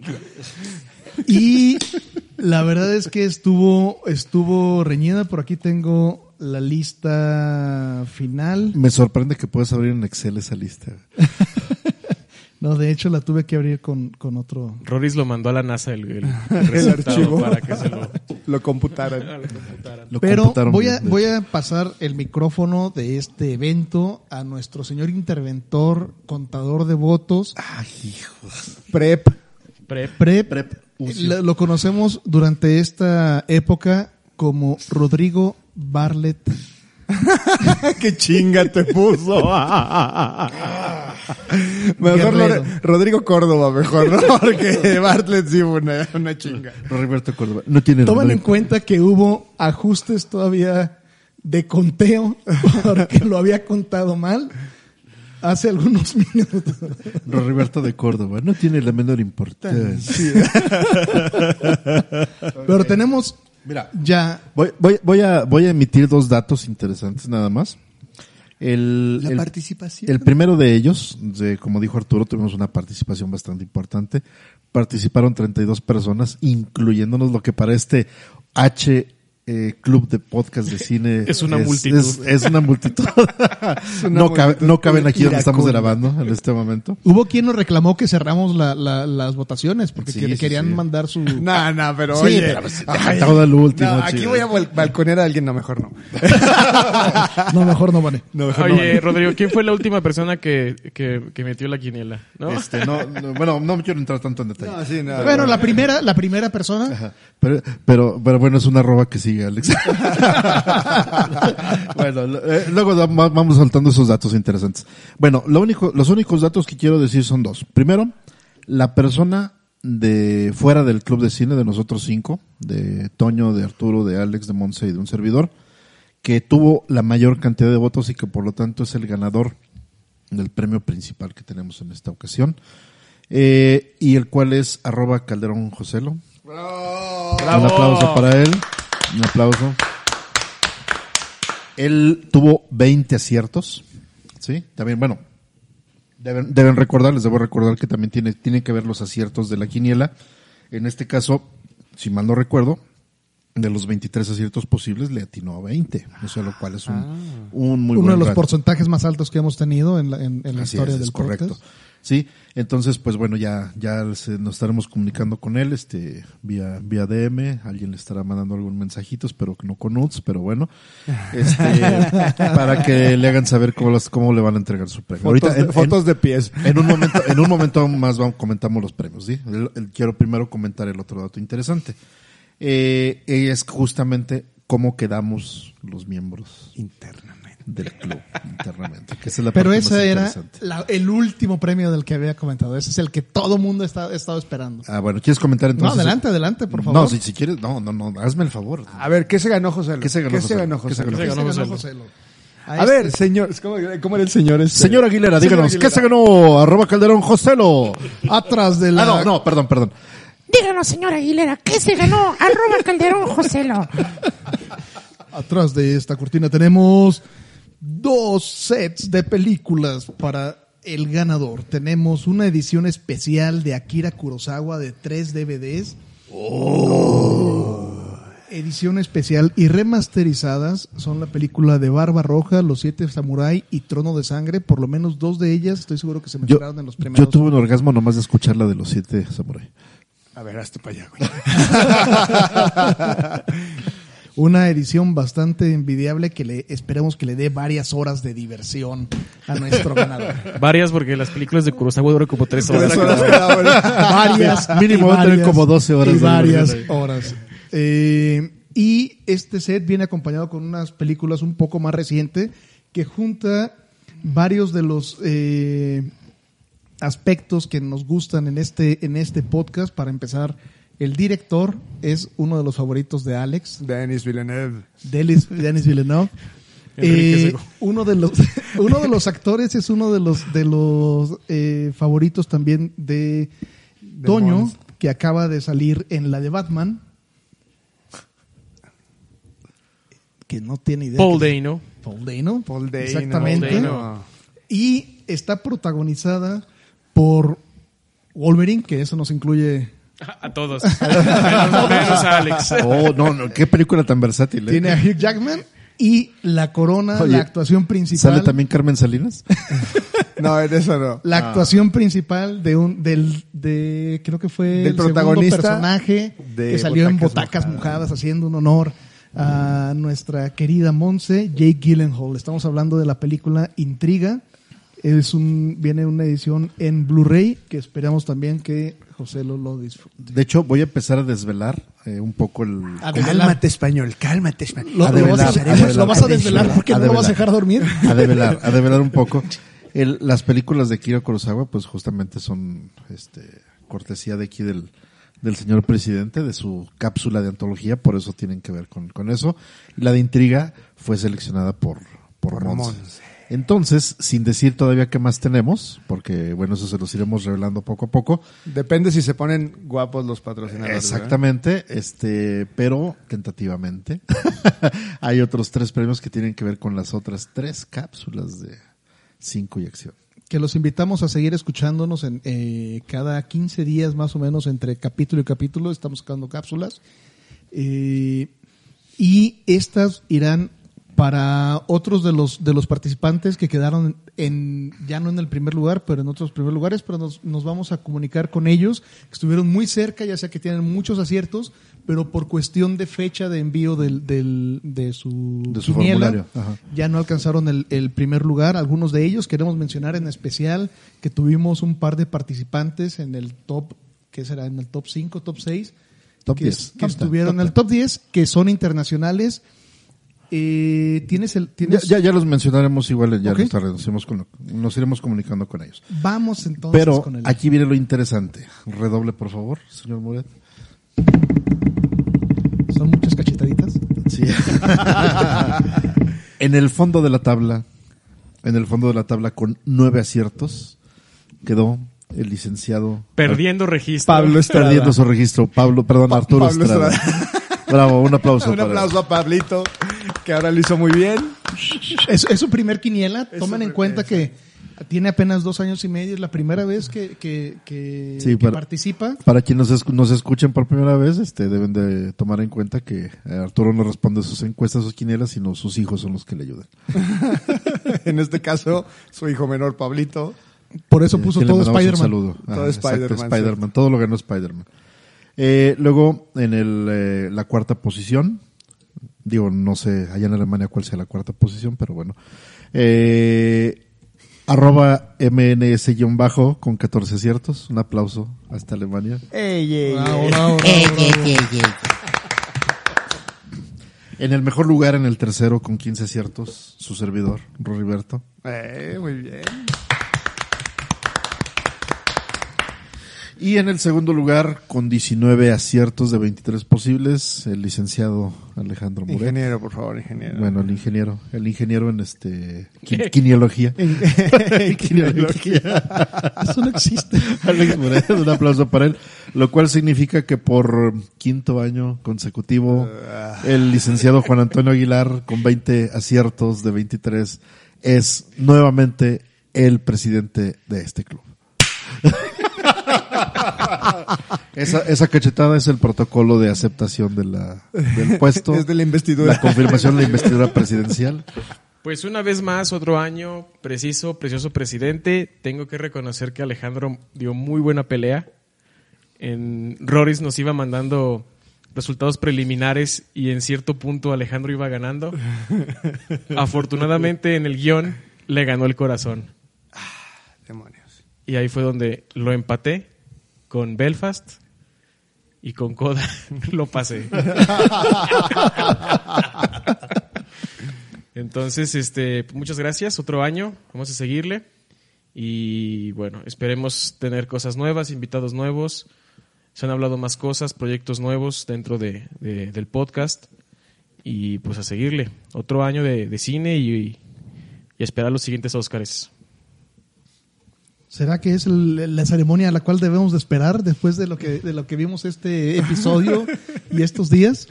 Y la verdad es que estuvo, estuvo reñida. Por aquí tengo la lista final. Me sorprende que puedas abrir en Excel esa lista. No, de hecho la tuve que abrir con, con otro. Roris lo mandó a la NASA el, el, archivo. para que se lo, Lo computaran. Lo Pero computaron voy a, voy a pasar el micrófono de este evento a nuestro señor interventor, contador de votos. Ay, hijos. Prep. Prep. Prep. Lo, lo conocemos durante esta época como Rodrigo Barlet. ¡Qué chinga te puso! mejor Guerrero. Rodrigo Córdoba, mejor, ¿no? Porque Bartlett sí fue una, una chinga. Roberto Córdoba. No tiene Tomen nombre. en cuenta que hubo ajustes todavía de conteo porque lo había contado mal hace algunos minutos. Roberto de Córdoba. No tiene la menor importancia. Pero tenemos Mira, ya voy, voy, voy, a, voy a emitir dos datos interesantes nada más. El, La el- participación. El primero de ellos, de, como dijo Arturo, tuvimos una participación bastante importante. Participaron 32 personas, incluyéndonos lo que para este H eh, Club de Podcast de Cine Es una multitud. Es, es una multitud. una no, cabe- no caben aquí donde estamos grabando en este momento. hubo quien nos reclamó que cerramos la- la- las votaciones porque Sí, que- sí, querían sí. mandar su No, no, pero Sí, oye. pero pues, ay, todo el último, no, aquí voy a bal- balconear a alguien, no, mejor no. no mejor no vale No, mejor no. Oye, Rodrigo, ¿quién fue la última persona que, que, que metió la quiniela? ¿No? Este, no, no, bueno, no me quiero entrar tanto en detalle. No, sí, no. bueno la primera la primera persona Ajá. Pero, pero, pero bueno, es una arroba que sigue, Alex. bueno, eh, luego vamos soltando esos datos interesantes. Bueno, lo único, los únicos datos que quiero decir son dos. Primero, la persona de fuera del club de cine de nosotros cinco, de Toño, de Arturo, de Alex, de Monse y de un servidor, que tuvo la mayor cantidad de votos y que por lo tanto es el ganador del premio principal que tenemos en esta ocasión. Eh, y el cual es arroba Calderón Joselo. Un aplauso para él. Un aplauso. Él tuvo 20 aciertos. ¿Sí? También, bueno, deben, deben recordar, les debo recordar que también tiene, tienen que ver los aciertos de la quiniela. En este caso, si mal no recuerdo, de los 23 aciertos posibles le atinó a 20. Eso lo cual es un, un muy uno buen de los rato. porcentajes más altos que hemos tenido en la, en, en la Así historia es, del es correcto. podcast. Sí, entonces pues bueno, ya ya se- nos estaremos comunicando con él este vía vía DM, alguien le estará mandando algún mensajito, espero que no con nudes, pero bueno, este para que le hagan saber cómo las cómo le van a entregar su premio. Fotos, Ahorita de, en- fotos de pies. en, un momento en un momento más vamos comentamos los premios, ¿sí? El- el- quiero primero comentar el otro dato interesante. Eh, es justamente cómo quedamos los miembros Internamente. Del club internamente. que esa es la Pero parte más ese era la- el último premio del que había comentado. Ese es el que todo mundo está, ha estado esperando. Ah, bueno, ¿quieres comentar entonces? no, adelante, adelante, por favor. No, si, si quieres, no, no, no, hazme el favor. A ver, ¿qué se ganó José? ¿Qué se ganó José? ¿Qué se José? ganó? ¿Qué se ganó José? Joselo. A ver, señor, ¿cómo, cómo era el señor este? Señor Aguilera, Señor díganos, Aguilera. ¿qué se ganó? Arroba Calderón Joselo. Atrás de la... Ah, no, no, perdón, perdón. Díganos, señora Aguilera, ¿qué se ganó? Arroba Calderón Joselo. Atrás de esta cortina tenemos dos sets de películas para el ganador. Tenemos una edición especial de Akira Kurosawa de tres DVDs. Edición especial y remasterizadas son la película de Barba Roja, Los Siete Samurai y Trono de Sangre. Por lo menos dos de ellas estoy seguro que se Yo, mencionaron en los yo primeros. tuve un orgasmo nomás de escuchar la de los siete samurai. A ver, hazte para allá, güey. Una edición bastante envidiable que le esperemos que le dé varias horas de diversión a nuestro ganador. Varias porque las películas de Kurosawa duran como tres horas. Tres horas cada hora. varias. Mínimo va a tener varias- como 12 horas Y varias horas. Eh, y este set viene acompañado con unas películas un poco más reciente que junta varios de los eh, aspectos que nos gustan en este, en este podcast. Para empezar, el director es uno de los favoritos de Alex. Denis Villeneuve. Denis, Denis Villeneuve. Eh, uno de los uno de los actores es uno de los de los eh, favoritos también de Toño que acaba de salir en la de Batman que no tiene idea Paul Dano. Paul Dano Paul Dano. exactamente Paul Dano. y está protagonizada por Wolverine que eso nos incluye A todos. Menos a Alex. Oh, no, no, qué película tan versátil. ¿eh? tiene a Hugh Jackman y la corona Oye, la actuación principal ¿Sale también Carmen Salinas? No, en eso no. La actuación principal de un del de creo que fue Del el protagonista personaje de que salió en Butacas Botacas Mojadas. mojadas. haciendo un honor a nuestra querida Monse Jake Gyllenhaal. Estamos hablando de la película Intriga. Es un viene una edición en Blu-ray que esperamos también que José lo, lo disfrute. De hecho, voy a empezar a desvelar eh, un poco el... A. Cálmate español, cálmate español. Lo, A lo vas a, develar, a develar, lo vas a desvelar porque a no lo vas a dejar dormir. a develar, a develar un poco. El- las películas de Kira Kurosawa, pues justamente son este, cortesía de aquí del, del señor presidente, de su cápsula de antología, por eso tienen que ver con, con eso. La de intriga fue seleccionada por, por, Por Monse. Monse. Entonces, sin decir todavía qué más tenemos, porque bueno, eso se los iremos revelando poco a poco. Depende si se ponen guapos los patrocinadores. ¿verdad? Exactamente, este, pero tentativamente. Hay otros tres premios que tienen que ver con las otras tres cápsulas de cinco y acción. que los invitamos a seguir escuchándonos en eh, cada 15 días más o menos entre capítulo y capítulo estamos sacando cápsulas Eh, y estas irán para otros de los de los participantes que quedaron en ya no en el primer lugar pero en otros primeros lugares pero nos, nos vamos a comunicar con ellos que estuvieron muy cerca ya sea que tienen muchos aciertos pero por cuestión de fecha de envío del, del- de su, De su formulario, ajá. ya no alcanzaron el, el primer lugar. Algunos de ellos queremos mencionar en especial que tuvimos un par de participantes en el top, ¿qué será? En el top 5, top 6. Top que, 10. que Top estuvieron 10, en el top 10, que son internacionales. Eh, ¿Tienes el...? Ya, Tienes, ya, ya los mencionaremos igual, ya Ok. nos, nos iremos con- nos iremos comunicando con ellos. Vamos entonces Pero con el... aquí viene lo interesante. Redoble, por favor, señor Muret. Son muchas cachetaditas. Sí. en el fondo de la tabla, en el fondo de la tabla con nueve aciertos, quedó el licenciado Perdiendo registro. Pablo Estrada. perdiendo su registro. Pablo, perdón, Pa- Arturo Pablo Estrada. Bravo, un aplauso. Un para- aplauso a Pablito, que ahora lo hizo muy bien. Es, es su primer quiniela. Es Tomen en cuenta que tiene apenas dos años y medio. Es la primera vez que, que, que- Sí, que para- participa. Para quienes nos, nos escuchen por primera vez, este, deben de tomar en cuenta que eh, Arturo no responde sus encuestas, sus quinielas, sino sus hijos son los que le ayudan. En este caso, su hijo menor, Pablito. Por eso Eh, puso todo Spider-Man. saludo. Todo Spider-Man, todo lo ganó Spider-Man. Eh, luego, en el, eh, la cuarta posición, digo, no sé allá en Alemania cuál sea la cuarta posición, pero bueno. Eh, arroba MNS-bajo con 14 aciertos. Un aplauso hasta Alemania. Ey, ey, Bravo, ey. bravo, bravo, Ey, ey, bravo. ey, ey. En el mejor lugar, en el tercero, con 15 aciertos, su servidor, Roriberto. Eh, muy bien. Y en el segundo lugar, con 19 aciertos de 23 posibles, el licenciado Alejandro Muret. Ingeniero, por favor, ingeniero. Bueno, el ingeniero, el ingeniero en este qui- quiniología. Quiniología. Eso no existe. Alex Muret, un aplauso para él, lo cual significa que por quinto año consecutivo el licenciado Juan Antonio Aguilar con 20 aciertos de 23 es nuevamente el presidente de este club. Esa, esa cachetada es el protocolo de aceptación de la, del puesto. Es de la investidura. La confirmación de la investidura presidencial. Pues una vez más, otro año, preciso, precioso presidente. Tengo que reconocer que Alejandro dio muy buena pelea. En Roris nos iba mandando resultados preliminares y en cierto punto Alejandro iba ganando. Afortunadamente en el guion le ganó el corazón. Demonios. Y ahí fue donde lo empaté con Belfast y con Coda lo pasé. Entonces, este, muchas gracias. Otro año, vamos a seguirle. Y bueno, esperemos tener cosas nuevas, invitados nuevos. Se han hablado más cosas, proyectos nuevos dentro de, de- del podcast. Y pues a seguirle. Otro año de, de cine y, y esperar los siguientes Óscares. ¿Será que es el- la ceremonia a la cual debemos de esperar después de lo que de lo que vimos este episodio y estos días?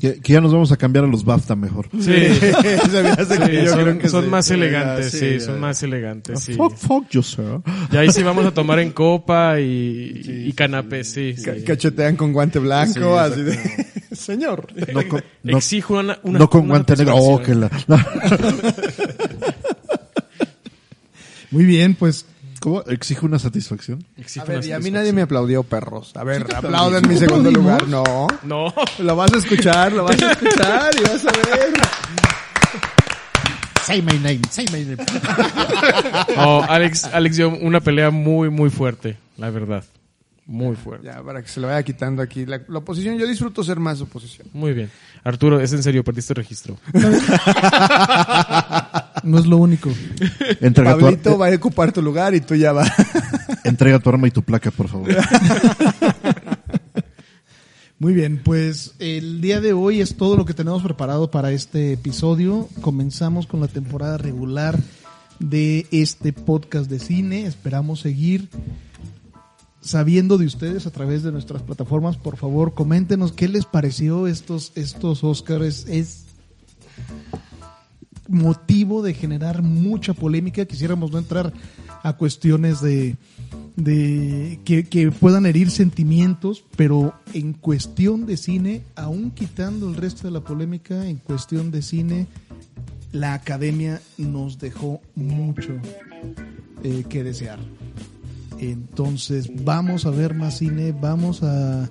Que, que ya nos vamos a cambiar a los BAFTA mejor. Sí. Sí, son, creo que son sí. más elegantes, Sí, sí, son más elegantes, sí. Fuck, fuck you, sir. Y ahí sí vamos a tomar en copa y, y canapés, sí. sí. Ca- Cachetean con guante blanco, Sí, así de... Señor. No con, no, Exijo una, una- no con una guante negro. Oh, que la, Muy bien, pues ¿Cómo? Exige una satisfacción. Exijo A ver, una y a mí nadie me aplaudió, perros. A ver, Sí aplaudan mi segundo ¿Aplaudimos? lugar. No. No. Lo vas a escuchar, lo vas a escuchar y vas a ver. Say my name, say my name. Oh, Alex, Alex dio una pelea muy, muy fuerte, la verdad. Muy fuerte. Ya, para que se lo vaya quitando aquí. La, la oposición, yo disfruto ser más oposición. Muy bien. Arturo, es en serio, perdiste registro. no es lo único. Entrega tu, Pablito va a ocupar tu lugar y tú ya vas. entrega tu arma y tu placa, por favor. Muy bien, pues el día de hoy es todo lo que tenemos preparado para este episodio. Comenzamos con la temporada regular de este podcast de cine. Esperamos seguir sabiendo de ustedes a través de nuestras plataformas. Por favor, coméntenos qué les pareció estos, estos Oscars. Es motivo de generar mucha polémica. Quisiéramos no entrar a cuestiones de, que puedan herir sentimientos, pero en cuestión de cine, aún quitando el resto de la polémica, en cuestión de cine, la academia nos dejó mucho eh, que desear. Entonces, vamos a ver más cine, vamos a,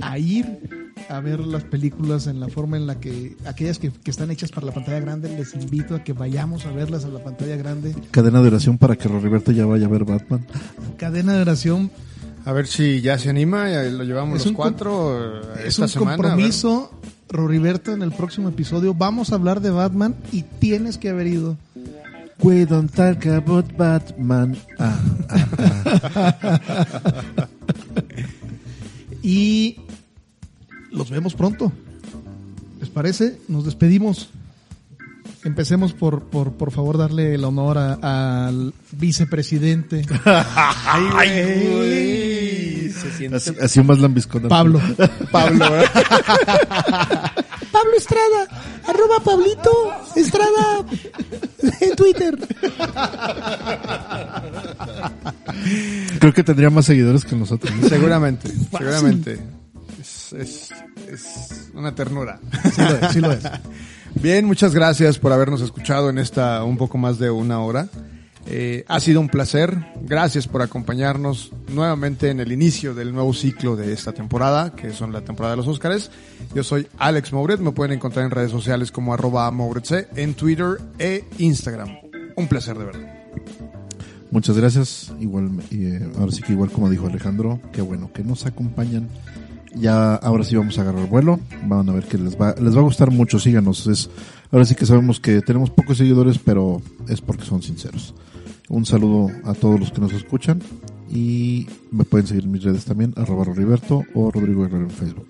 a ir a ver las películas en la forma en la que aquellas que, que están hechas para la pantalla grande, les invito a que vayamos a verlas a la pantalla grande. Cadena de oración para que Roberto ya vaya a ver Batman. Cadena de oración A ver si ya se anima y lo llevamos Es los cuatro eh, es esta un semana. compromiso, Roriberto, en el próximo episodio vamos a hablar de Batman y tienes que haber ido. We don't talk about Batman. Ah, ah, Y los vemos pronto. ¿Les parece? Nos despedimos. Empecemos por, por, por favor, darle el honor a- al vicepresidente así, así más lambiscón. Pablo. Pablo, ¿eh? Pablo Estrada, arroba Pablito Estrada en Twitter. Creo que tendría más seguidores que nosotros. ¿no? seguramente, seguramente. Es, es, es una ternura. Sí lo es, sí lo es. Bien, muchas gracias por habernos escuchado en esta un poco más de una hora. Eh, ha sido un placer. Gracias por acompañarnos nuevamente en el inicio del nuevo ciclo de esta temporada, que son la temporada de los Óscares. Yo soy Alex Mouret. Me pueden encontrar en redes sociales como arroba Mouretc, en Twitter e Instagram. Un placer de verdad. Muchas gracias. Igual, eh, ahora sí que igual como dijo Alejandro, qué bueno que nos acompañan. Ya ahora sí vamos a agarrar vuelo. Van a ver que les va, les va a gustar mucho. Síganos. Es, ahora sí que sabemos que tenemos pocos seguidores, pero es porque son sinceros. Un saludo a todos los que nos escuchan y me pueden seguir en mis redes también, arroba Roriberto o Rodrigo Herrero en Facebook.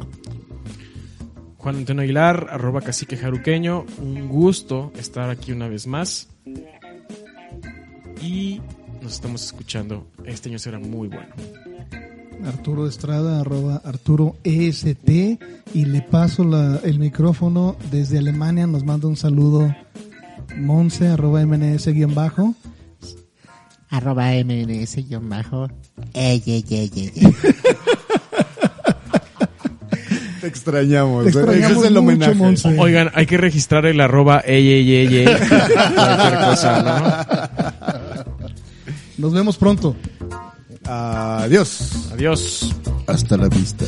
Juan Antonio Aguilar, arroba cacique jaruqueño. Un gusto estar aquí una vez más. Y nos estamos escuchando. Este año será muy bueno. Arturo Estrada, arroba Arturo EST, y le paso la- el micrófono desde Alemania, nos manda un saludo Monse, arroba MNS guion bajo. Arroba MNS guion bajo. Ey, ey, ey. Te extrañamos. Te extrañamos Ese es el mucho, homenaje. Monse. Oigan, hay que registrar el arroba ey, ey, ey, ey. Cualquier cosa, Nos vemos pronto. Adiós. Adiós. Hasta la vista.